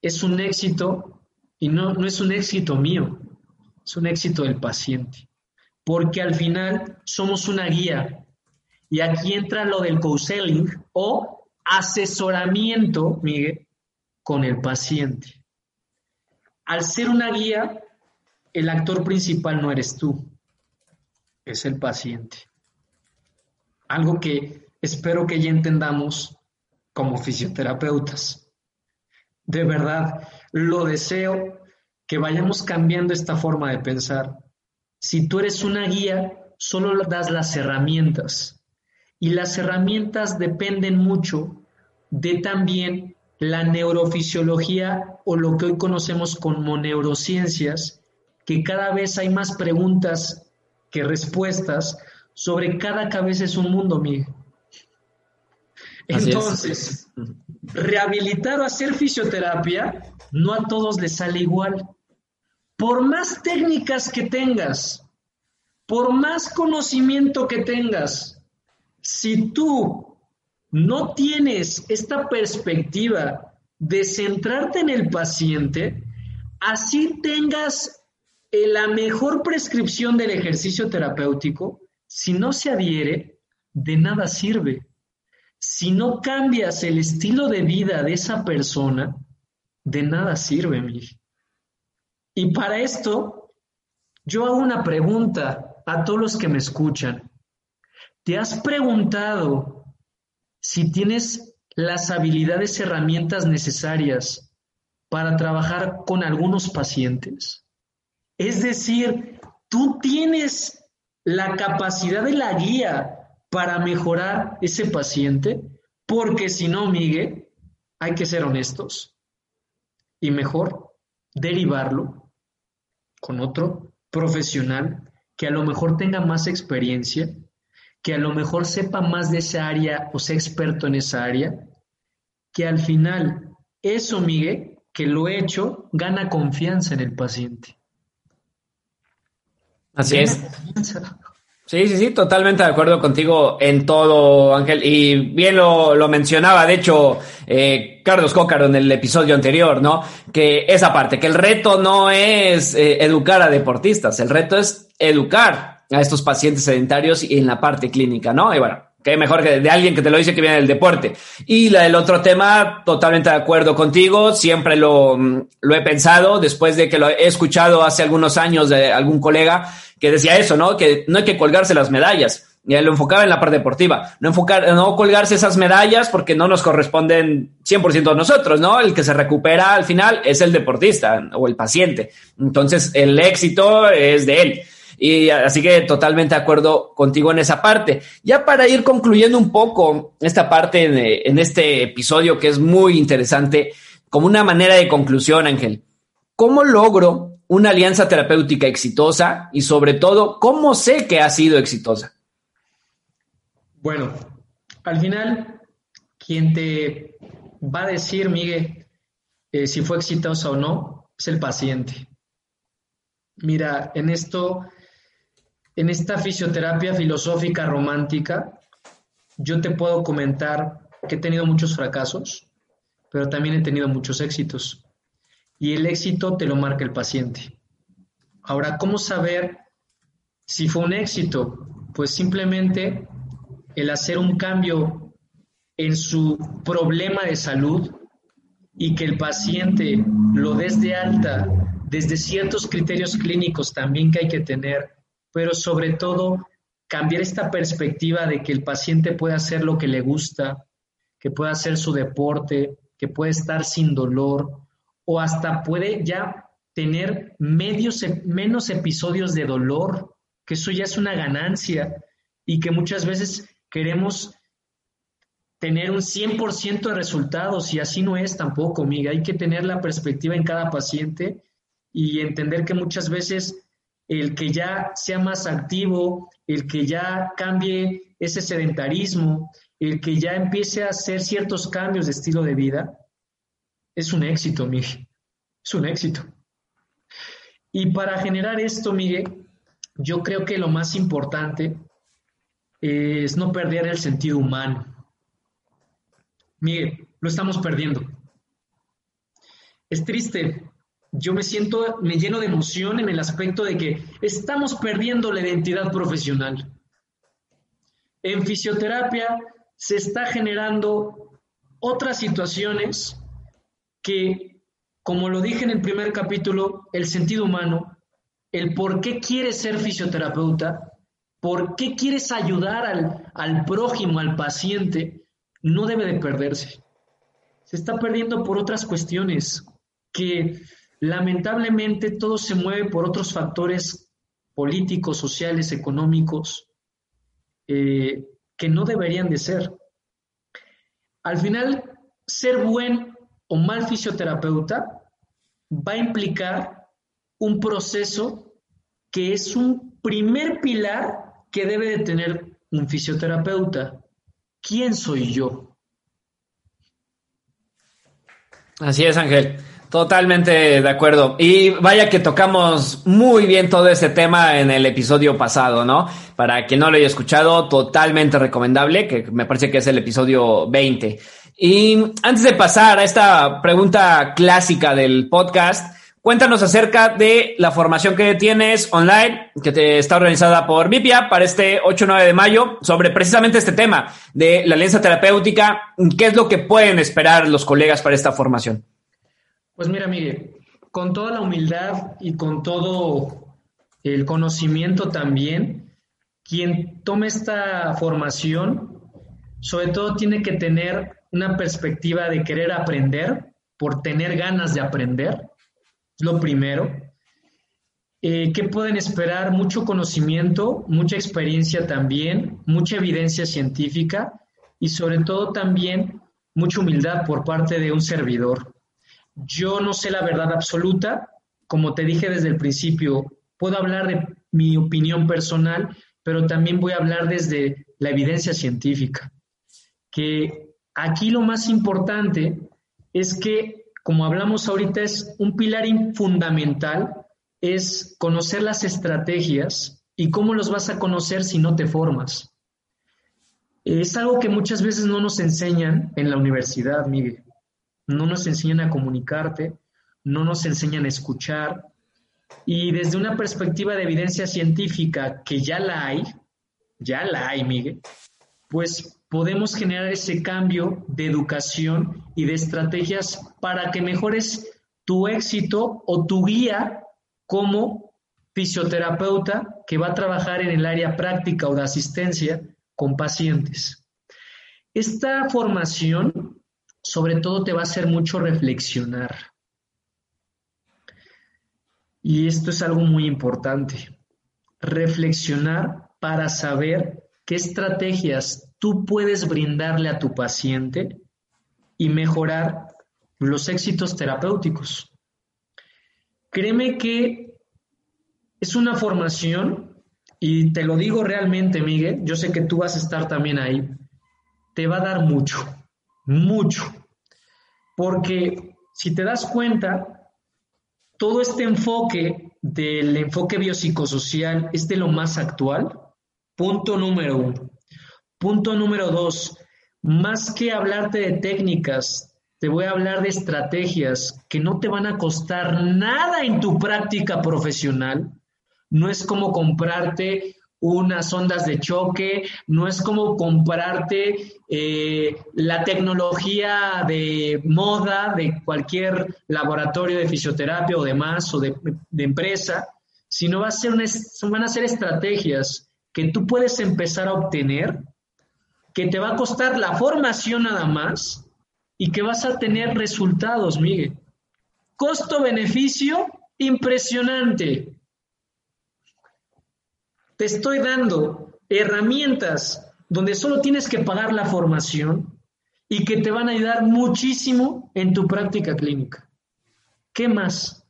es un éxito y no, no es un éxito mío, es un éxito del paciente. Porque al final somos una guía. Y aquí entra lo del counseling o asesoramiento, Miguel, con el paciente. Al ser una guía, el actor principal no eres tú, es el paciente. Algo que espero que ya entendamos como fisioterapeutas. De verdad, lo deseo que vayamos cambiando esta forma de pensar. Si tú eres una guía, solo das las herramientas. Y las herramientas dependen mucho de también la neurofisiología o lo que hoy conocemos como neurociencias que cada vez hay más preguntas que respuestas sobre cada cabeza es un mundo, Miguel. Entonces, rehabilitar o hacer fisioterapia, no a todos les sale igual. Por más técnicas que tengas, por más conocimiento que tengas, si tú no tienes esta perspectiva de centrarte en el paciente, así tengas la mejor prescripción del ejercicio terapéutico, si no se adhiere, de nada sirve. Si no cambias el estilo de vida de esa persona, de nada sirve, mi. Y para esto, yo hago una pregunta a todos los que me escuchan. ¿Te has preguntado si tienes las habilidades, herramientas necesarias para trabajar con algunos pacientes? Es decir, tú tienes la capacidad de la guía para mejorar ese paciente, porque si no, Miguel, hay que ser honestos y mejor derivarlo con otro profesional que a lo mejor tenga más experiencia, que a lo mejor sepa más de esa área o sea experto en esa área, que al final eso, Miguel, que lo he hecho, gana confianza en el paciente. Así es. Sí, sí, sí, totalmente de acuerdo contigo en todo, Ángel. Y bien lo, lo mencionaba, de hecho, eh, Carlos Cócaro en el episodio anterior, ¿no? Que esa parte, que el reto no es eh, educar a deportistas, el reto es educar a estos pacientes sedentarios y en la parte clínica, ¿no? Y bueno, qué mejor que de alguien que te lo dice que viene del deporte. Y del otro tema, totalmente de acuerdo contigo, siempre lo, lo he pensado, después de que lo he escuchado hace algunos años de algún colega, que decía eso, ¿no? Que no hay que colgarse las medallas. Y él lo enfocaba en la parte deportiva. No, enfocar, no colgarse esas medallas porque no nos corresponden 100% a nosotros, ¿no? El que se recupera al final es el deportista o el paciente. Entonces, el éxito es de él. Y así que totalmente de acuerdo contigo en esa parte. Ya para ir concluyendo un poco esta parte en, este episodio que es muy interesante, como una manera de conclusión, Ángel. ¿Cómo logro una alianza terapéutica exitosa y sobre todo, ¿cómo sé que ha sido exitosa? Bueno, al final, quien te va a decir, Miguel, eh, si fue exitosa o no, es el paciente. Mira, en esto, en esta fisioterapia filosófica romántica, yo te puedo comentar que he tenido muchos fracasos, pero también he tenido muchos éxitos y el éxito te lo marca el paciente. Ahora, ¿cómo saber si fue un éxito? Pues simplemente el hacer un cambio en su problema de salud y que el paciente lo des de alta desde ciertos criterios clínicos también que hay que tener, pero sobre todo cambiar esta perspectiva de que el paciente puede hacer lo que le gusta, que puede hacer su deporte, que puede estar sin dolor, o hasta puede ya tener medios, menos episodios de dolor, que eso ya es una ganancia y que muchas veces queremos tener un 100% de resultados y así no es tampoco, amiga. Hay que tener la perspectiva en cada paciente y entender que muchas veces el que ya sea más activo, el que ya cambie ese sedentarismo, el que ya empiece a hacer ciertos cambios de estilo de vida, es un éxito, Miguel. Es un éxito. Y para generar esto, Miguel, yo creo que lo más importante es no perder el sentido humano. Miguel, lo estamos perdiendo. Es triste. Yo me siento, me lleno de emoción en el aspecto de que estamos perdiendo la identidad profesional. En fisioterapia se está generando otras situaciones que, como lo dije en el primer capítulo, el sentido humano, el por qué quieres ser fisioterapeuta, por qué quieres ayudar al, al prójimo, al paciente, no debe de perderse. Se está perdiendo por otras cuestiones que lamentablemente todo se mueve por otros factores políticos, sociales, económicos, eh, que no deberían de ser. Al final, ser buen o mal fisioterapeuta va a implicar un proceso que es un primer pilar que debe de tener un fisioterapeuta. ¿Quién soy yo? Así es, Ángel. Totalmente de acuerdo. Y vaya que tocamos muy bien todo ese tema en el episodio pasado, ¿no? Para quien no lo haya escuchado, totalmente recomendable, que me parece que es el episodio 20. Y antes de pasar a esta pregunta clásica del podcast, cuéntanos acerca de la formación que tienes online, que te está organizada por Vipia para este 8-9 de mayo, sobre precisamente este tema de la alianza terapéutica. ¿Qué es lo que pueden esperar los colegas para esta formación? Pues mira, Miguel, con toda la humildad y con todo el conocimiento también, quien tome esta formación, sobre todo tiene que tener una perspectiva de querer aprender, por tener ganas de aprender, lo primero. Eh, ¿Qué pueden esperar? Mucho conocimiento, mucha experiencia también, mucha evidencia científica y sobre todo también mucha humildad por parte de un servidor. Yo no sé la verdad absoluta, como te dije desde el principio, puedo hablar de mi opinión personal, pero también voy a hablar desde la evidencia científica, que Aquí lo más importante es que, como hablamos ahorita, es un pilar fundamental, es conocer las estrategias ¿Y cómo los vas a conocer si no te formas? Es algo que muchas veces no nos enseñan en la universidad, Miguel. No nos enseñan a comunicarte, no nos enseñan a escuchar. Y desde una perspectiva de evidencia científica, que ya la hay, ya la hay, Miguel, pues podemos generar ese cambio de educación y de estrategias para que mejores tu éxito o tu guía como fisioterapeuta que va a trabajar en el área práctica o de asistencia con pacientes. Esta formación sobre todo te va a hacer mucho reflexionar. Y esto es algo muy importante. Reflexionar para saber qué estrategias tú puedes brindarle a tu paciente y mejorar los éxitos terapéuticos. Créeme que es una formación, y te lo digo realmente, Miguel, yo sé que tú vas a estar también ahí, te va a dar mucho, mucho. Porque si te das cuenta, todo este enfoque del enfoque biopsicosocial es de lo más actual. Punto número uno. Punto número dos, más que hablarte de técnicas, te voy a hablar de estrategias que no te van a costar nada en tu práctica profesional. No es como comprarte unas ondas de choque, no es como comprarte eh, la tecnología de moda de cualquier laboratorio de fisioterapia o demás o de, empresa, sino va a ser van a ser estrategias que tú puedes empezar a obtener, que te va a costar la formación nada más, y que vas a tener resultados, Miguel. Costo-beneficio impresionante. Te estoy dando herramientas donde solo tienes que pagar la formación y que te van a ayudar muchísimo en tu práctica clínica. ¿Qué más?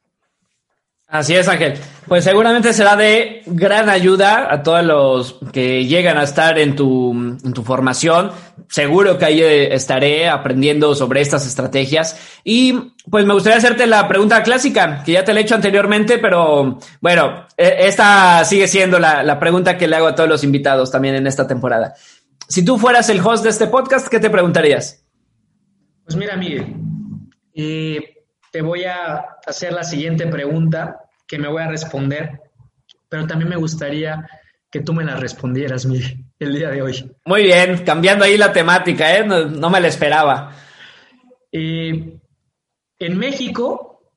Así es, Ángel. Pues seguramente será de gran ayuda a todos los que llegan a estar en tu, en tu formación. Seguro que ahí eh, estaré aprendiendo sobre estas estrategias. Y pues me gustaría hacerte la pregunta clásica, que ya te la he hecho anteriormente, pero bueno, e, esta sigue siendo la, la pregunta que le hago a todos los invitados también en esta temporada. Si tú fueras el host de este podcast, ¿qué te preguntarías? Pues mira, Miguel, eh, te voy a hacer la siguiente pregunta que me voy a responder, pero también me gustaría que tú me la respondieras, Miguel, el día de hoy. Muy bien, cambiando ahí la temática, ¿eh? no, me la esperaba. en México,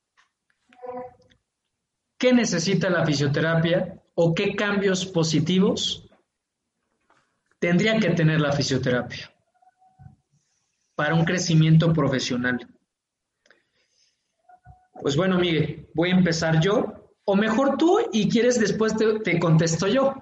¿qué necesita la fisioterapia o qué cambios positivos tendría que tener la fisioterapia para un crecimiento profesional? Pues bueno, Miguel, voy a empezar yo. O mejor tú y quieres después te, contesto yo.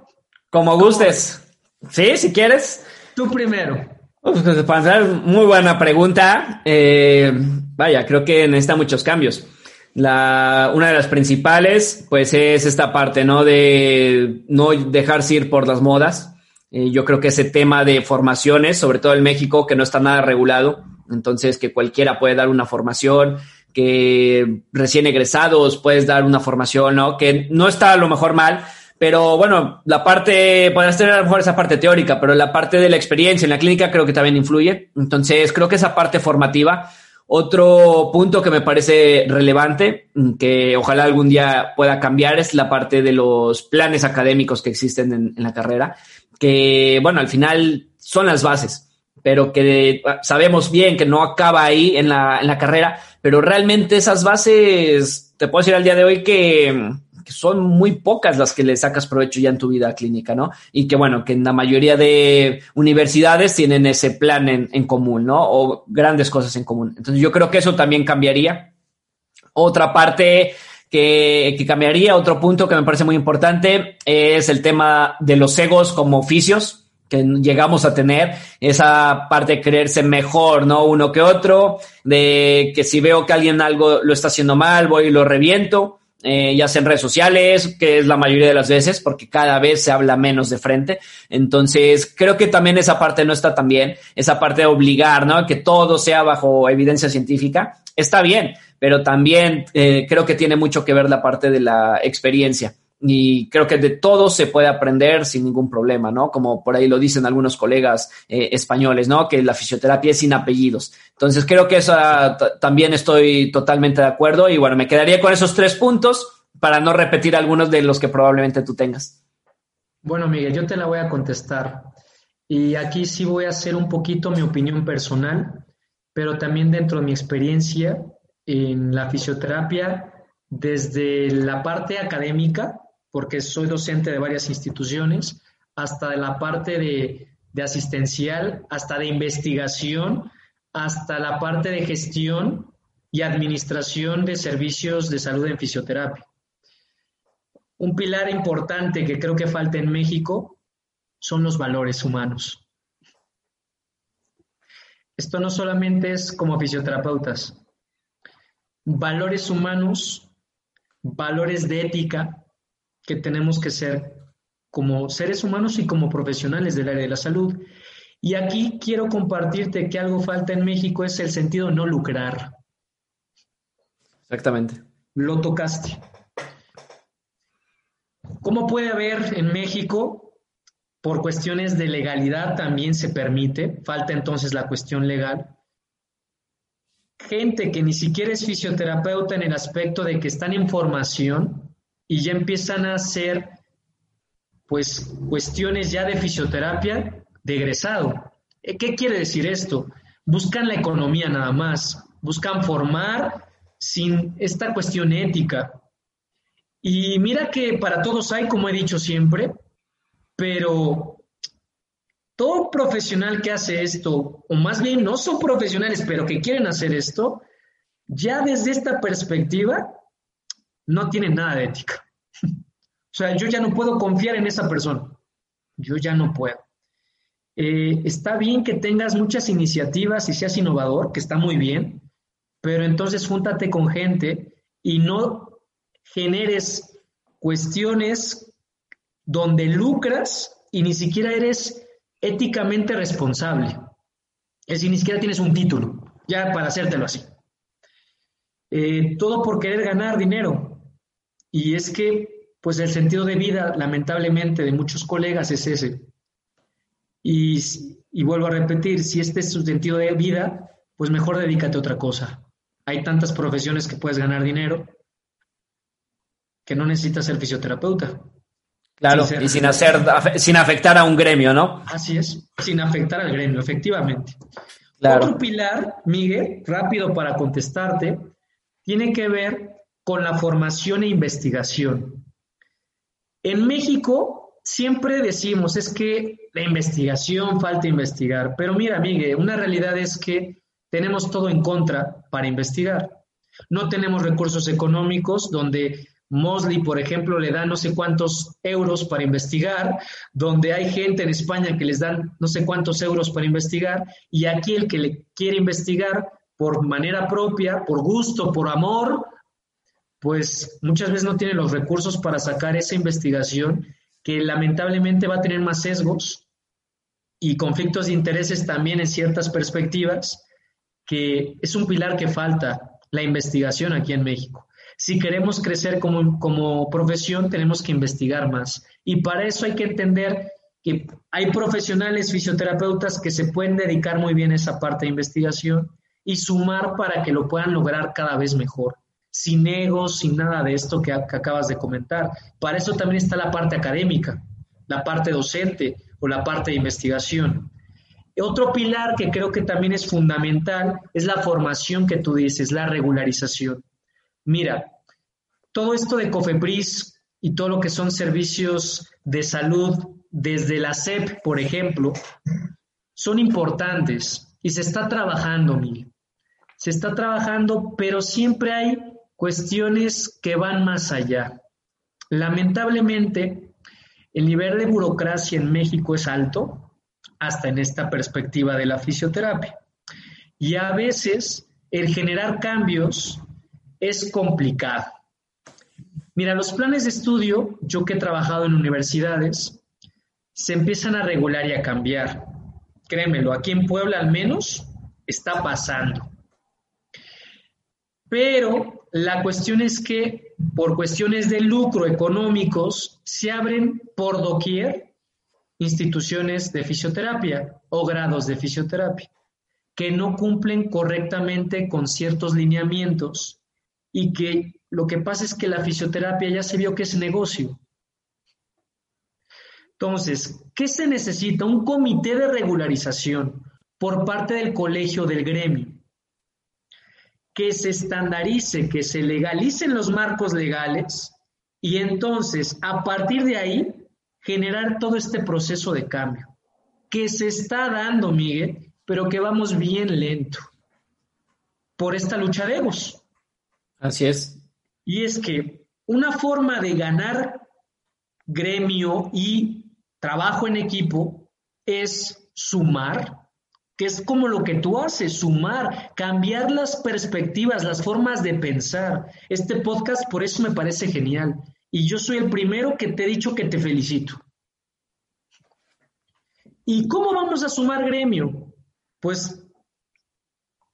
Como gustes. Sí, si quieres. Tú primero. Pues, para muy buena pregunta. Eh, vaya, creo que necesita muchos cambios. La, una de las principales, pues es esta parte, ¿no? De no dejarse ir por las modas. Eh, yo creo que ese tema de formaciones, sobre todo en México, que no está nada regulado, entonces que cualquiera puede dar una formación, que recién egresados puedes dar una formación, ¿no? Que no está a lo mejor mal, pero bueno, la parte, podrás tener a lo mejor esa parte teórica, pero la parte de la experiencia en la clínica creo que también influye. Entonces, creo que esa parte formativa. Otro punto que me parece relevante, que ojalá algún día pueda cambiar, es la parte de los planes académicos que existen en, en la carrera, que bueno, al final son las bases pero que sabemos bien que no acaba ahí en la, en la carrera, pero realmente esas bases, te puedo decir al día de hoy que, son muy pocas las que le sacas provecho ya en tu vida clínica, ¿no? Y que bueno, que en la mayoría de universidades tienen ese plan en, en común, ¿no? O grandes cosas en común. Entonces yo creo que eso también cambiaría. Otra parte que, que, cambiaría, otro punto que me parece muy importante, es el tema de los egos como oficios que llegamos a tener, esa parte de creerse mejor, ¿no? Uno que otro, de que si veo que alguien algo lo está haciendo mal, voy y lo reviento, eh, ya sea en redes sociales, que es la mayoría de las veces, porque cada vez se habla menos de frente. Entonces, creo que también esa parte no está tan bien, esa parte de obligar, ¿no? Que todo sea bajo evidencia científica, está bien, pero también eh, creo que tiene mucho que ver la parte de la experiencia y creo que de todo se puede aprender sin ningún problema, ¿no? Como por ahí lo dicen algunos colegas eh, españoles, ¿no? Que la fisioterapia es sin apellidos. Entonces creo que eso también estoy totalmente de acuerdo y bueno, me quedaría con esos tres puntos para no repetir algunos de los que probablemente tú tengas. Bueno, Miguel, yo te la voy a contestar. Y aquí sí voy a hacer un poquito mi opinión personal, pero también dentro de mi experiencia en la fisioterapia, desde la parte académica, porque soy docente de varias instituciones, hasta la parte de, de asistencial, hasta de investigación, hasta la parte de gestión y administración de servicios de salud en fisioterapia. Un pilar importante que creo que falta en México son los valores humanos. Esto no solamente es como fisioterapeutas. Valores humanos, valores de ética que tenemos que ser como seres humanos y como profesionales del área de la salud. Y aquí quiero compartirte que algo falta en México es el sentido no lucrar. Exactamente. Lo tocaste. ¿Cómo puede haber en México por cuestiones de legalidad también se permite, falta entonces la cuestión legal. Gente que ni siquiera es fisioterapeuta en el aspecto de que están en formación y ya empiezan a hacer pues cuestiones ya de fisioterapia de egresado. Eh, ¿Qué quiere decir esto? Buscan la economía nada más, buscan formar sin esta cuestión ética. Y mira que para todos hay, como he dicho siempre, pero todo profesional que hace esto, o más bien no son profesionales, pero que quieren hacer esto, ya desde esta perspectiva no tienen nada de ética. [laughs] O sea, yo ya no puedo confiar en esa persona. Yo ya no puedo. Eh, está bien que tengas muchas iniciativas y seas innovador, que está muy bien, pero entonces júntate con gente y no generes cuestiones donde lucras y ni siquiera eres éticamente responsable. Es decir, ni siquiera tienes un título, ya para hacértelo así. Eh, todo por querer ganar dinero. Y es que, pues el sentido de vida, lamentablemente, de muchos colegas es ese. Y, y vuelvo a repetir, si este es su sentido de vida, pues mejor dedícate a otra cosa. Hay tantas profesiones que puedes ganar dinero que no necesitas ser fisioterapeuta. Claro, y sin, hacer, sin afectar a un gremio, ¿no? Así es, sin afectar al gremio, efectivamente. Otro pilar, Miguel, rápido para contestarte, tiene que ver con la formación e investigación. En México siempre decimos, es que la investigación falta investigar, pero mira, Miguel, una realidad es que tenemos todo en contra para investigar. No tenemos recursos económicos donde Mosley, por ejemplo, le da no sé cuántos euros para investigar, donde hay gente en España que les dan no sé cuántos euros para investigar, y aquí el que le quiere investigar por manera propia, por gusto, por amor, pues muchas veces no tiene los recursos para sacar esa investigación que lamentablemente va a tener más sesgos y conflictos de intereses también en ciertas perspectivas, que es un pilar que falta la investigación aquí en México. Si queremos crecer como, como profesión, tenemos que investigar más. Y para eso hay que entender que hay profesionales fisioterapeutas que se pueden dedicar muy bien a esa parte de investigación y sumar para que lo puedan lograr cada vez mejor, sin egos, sin nada de esto que, acabas de comentar. Para eso también está la parte académica, la parte docente o la parte de investigación. Otro pilar que creo que también es fundamental es la formación que tú dices, la regularización. Mira, todo esto de COFEPRIS y todo lo que son servicios de salud desde la SEP, por ejemplo, son importantes y se está trabajando, Miguel. Se está trabajando, pero siempre hay cuestiones que van más allá. Lamentablemente, el nivel de burocracia en México es alto, hasta en esta perspectiva de la fisioterapia. Y a veces el generar cambios es complicado. Mira, los planes de estudio, yo que he trabajado en universidades, se empiezan a regular y a cambiar. Créemelo, aquí en Puebla al menos está pasando. Pero La cuestión es que por cuestiones de lucro económicos se abren por doquier instituciones de fisioterapia o grados de fisioterapia que no cumplen correctamente con ciertos lineamientos y que lo que pasa es que la fisioterapia ya se vio que es negocio. Entonces, ¿qué se necesita? Un comité de regularización por parte del colegio del gremio, que se estandarice, que se legalicen los marcos legales y entonces, a partir de ahí, generar todo este proceso de cambio, que se está dando, Miguel, pero que vamos bien lento por esta lucha de egos. Así es. Y es que una forma de ganar gremio y trabajo en equipo es sumar, que es como lo que tú haces, sumar, cambiar las perspectivas, las formas de pensar. Este podcast por eso me parece genial. Y yo soy el primero que te he dicho que te felicito. ¿Y cómo vamos a sumar gremio? Pues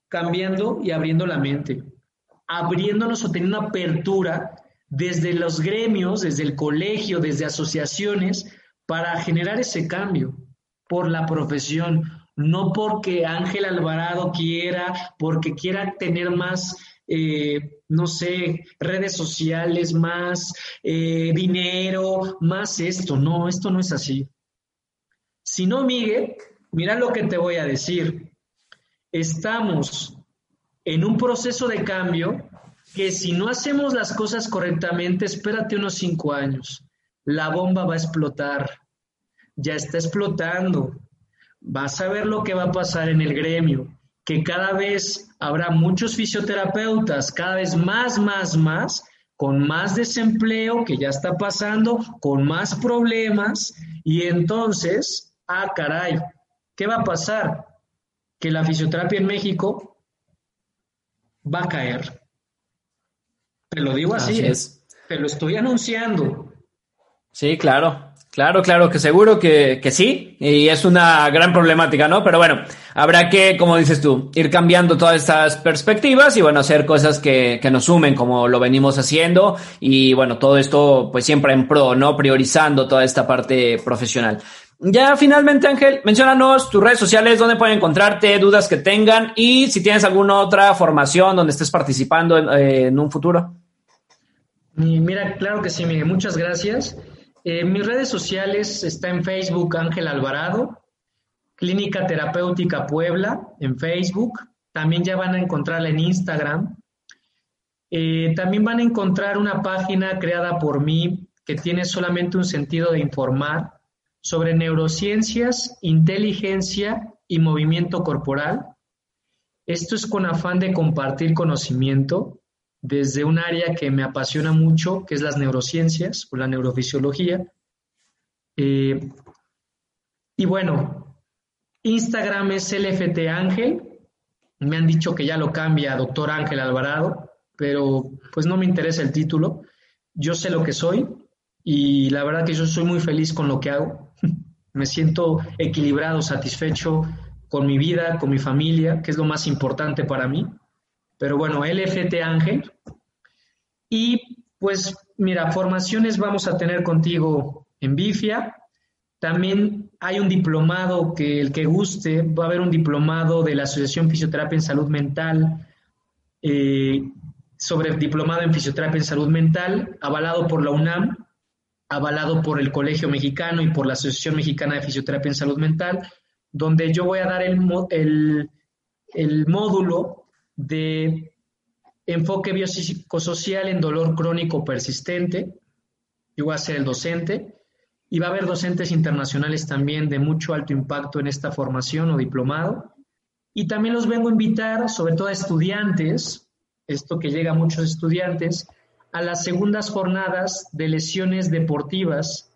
cambiando y abriendo la mente, abriéndonos o teniendo una apertura desde los gremios, desde el colegio, desde asociaciones, para generar ese cambio por la profesión, no porque Ángel Alvarado quiera, porque quiera tener más, eh, no sé, redes sociales, más eh, dinero, más esto. No, esto no es así. Si no, Miguel, mira lo que te voy a decir. Estamos en un proceso de cambio que si no hacemos las cosas correctamente, espérate unos cinco años la bomba va a explotar, ya está explotando. Vas a ver lo que va a pasar en el gremio, que cada vez habrá muchos fisioterapeutas, cada vez más, más, más, con más desempleo que ya está pasando, con más problemas, y entonces, ah, caray, ¿qué va a pasar? Que la fisioterapia en México va a caer. Te lo digo así, así es. te lo estoy anunciando. Sí, claro. Claro, claro, que seguro que, que, sí, y es una gran problemática, ¿no? Pero bueno, habrá que, como dices tú, ir cambiando todas estas perspectivas y bueno, hacer cosas que, que nos sumen como lo venimos haciendo y bueno, todo esto pues siempre en pro, ¿no? Priorizando toda esta parte profesional. Ya finalmente, Ángel, mencionanos tus redes sociales, dónde pueden encontrarte, dudas que tengan y si tienes alguna otra formación donde estés participando en, eh, en un futuro. Mira, claro que sí, Miguel, muchas gracias. Eh, mis redes sociales está en Facebook Ángel Alvarado, Clínica Terapéutica Puebla en Facebook. También ya van a encontrarla en Instagram. Eh, también van a encontrar una página creada por mí que tiene solamente un sentido de informar sobre neurociencias, inteligencia y movimiento corporal. Esto es con afán de compartir conocimiento desde un área que me apasiona mucho, que es las neurociencias o la neurofisiología. Eh, y bueno, Instagram es LFT Ángel. Me han dicho que ya lo cambia a Doctor Ángel Alvarado, pero pues no me interesa el título. Yo sé lo que soy y la verdad que yo soy muy feliz con lo que hago. [laughs] me siento equilibrado, satisfecho con mi vida, con mi familia, que es lo más importante para mí. Pero bueno, LFT Ángel. Y pues mira, formaciones vamos a tener contigo en Bifia. También hay un diplomado que el que guste, va a haber un diplomado de la Asociación Fisioterapia en Salud Mental eh, sobre el diplomado en fisioterapia en salud mental, avalado por la UNAM, avalado por el Colegio Mexicano y por la Asociación Mexicana de Fisioterapia en Salud Mental, donde yo voy a dar el, el, el módulo de enfoque biopsicosocial en dolor crónico persistente. Yo voy a ser el docente y va a haber docentes internacionales también de mucho alto impacto en esta formación o diplomado. Y también los vengo a invitar, sobre todo a estudiantes, esto que llega a muchos estudiantes, a las segundas jornadas de lesiones deportivas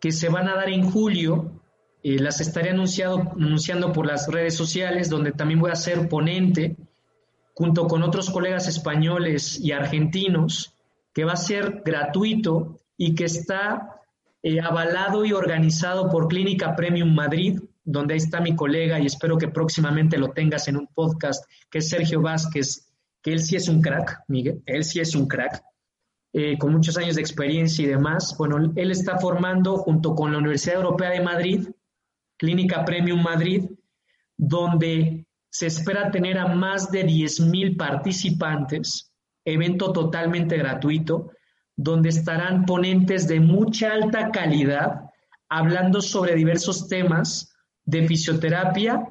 que se van a dar en julio. Eh, las estaré anunciado, anunciando por las redes sociales, donde también voy a ser ponente junto con otros colegas españoles y argentinos, que va a ser gratuito y que está eh, avalado y organizado por Clínica Premium Madrid, donde ahí está mi colega y espero que próximamente lo tengas en un podcast, que es Sergio Vázquez, que él sí es un crack, Miguel, él sí es un crack, eh, con muchos años de experiencia y demás. Bueno, él está formando junto con la Universidad Europea de Madrid, Clínica Premium Madrid, donde se espera tener a más de 10.000 participantes, evento totalmente gratuito, donde estarán ponentes de mucha alta calidad hablando sobre diversos temas de fisioterapia,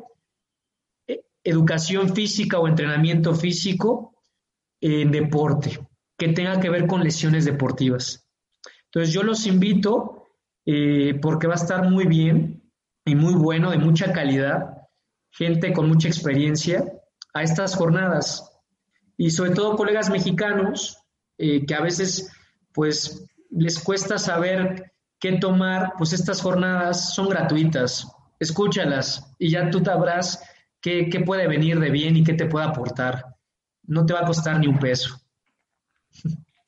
e, educación física o entrenamiento físico en deporte, que tenga que ver con lesiones deportivas. Entonces yo los invito eh, porque va a estar muy bien y muy bueno, de mucha calidad, gente con mucha experiencia, a estas jornadas. Y sobre todo colegas mexicanos eh, que a veces pues les cuesta saber qué tomar, pues estas jornadas son gratuitas. Escúchalas y ya tú sabrás qué, qué puede venir de bien y qué te puede aportar. No te va a costar ni un peso.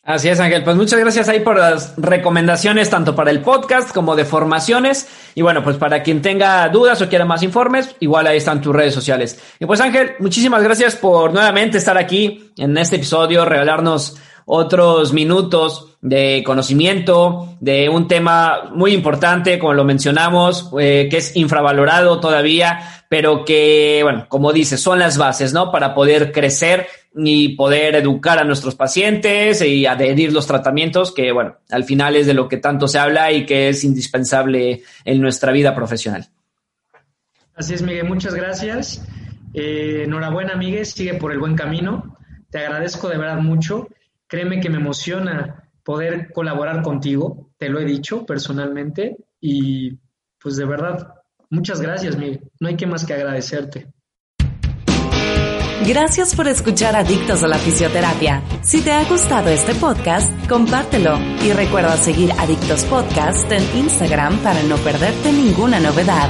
Así es, Ángel. Pues muchas gracias ahí por las recomendaciones, tanto para el podcast como de formaciones. Y bueno, pues para quien tenga dudas o quiera más informes, igual ahí están tus redes sociales. Y pues Ángel, muchísimas gracias por nuevamente estar aquí en este episodio, regalarnos otros minutos de conocimiento de un tema muy importante, como lo mencionamos, eh, que es infravalorado todavía, pero que, bueno, como dice, son las bases, ¿no? Para poder crecer y poder educar a nuestros pacientes y adherir los tratamientos, que, bueno, al final es de lo que tanto se habla y que es indispensable en nuestra vida profesional. Así es, Miguel, muchas gracias. Eh, enhorabuena, Miguel, sigue por el buen camino. Te agradezco de verdad mucho. Créeme que me emociona poder colaborar contigo, te lo he dicho personalmente y pues de verdad, muchas gracias, Miguel. No hay que más que agradecerte. Gracias por escuchar Adictos a la Fisioterapia. Si te ha gustado este podcast, compártelo y recuerda seguir Adictos Podcast en Instagram para no perderte ninguna novedad.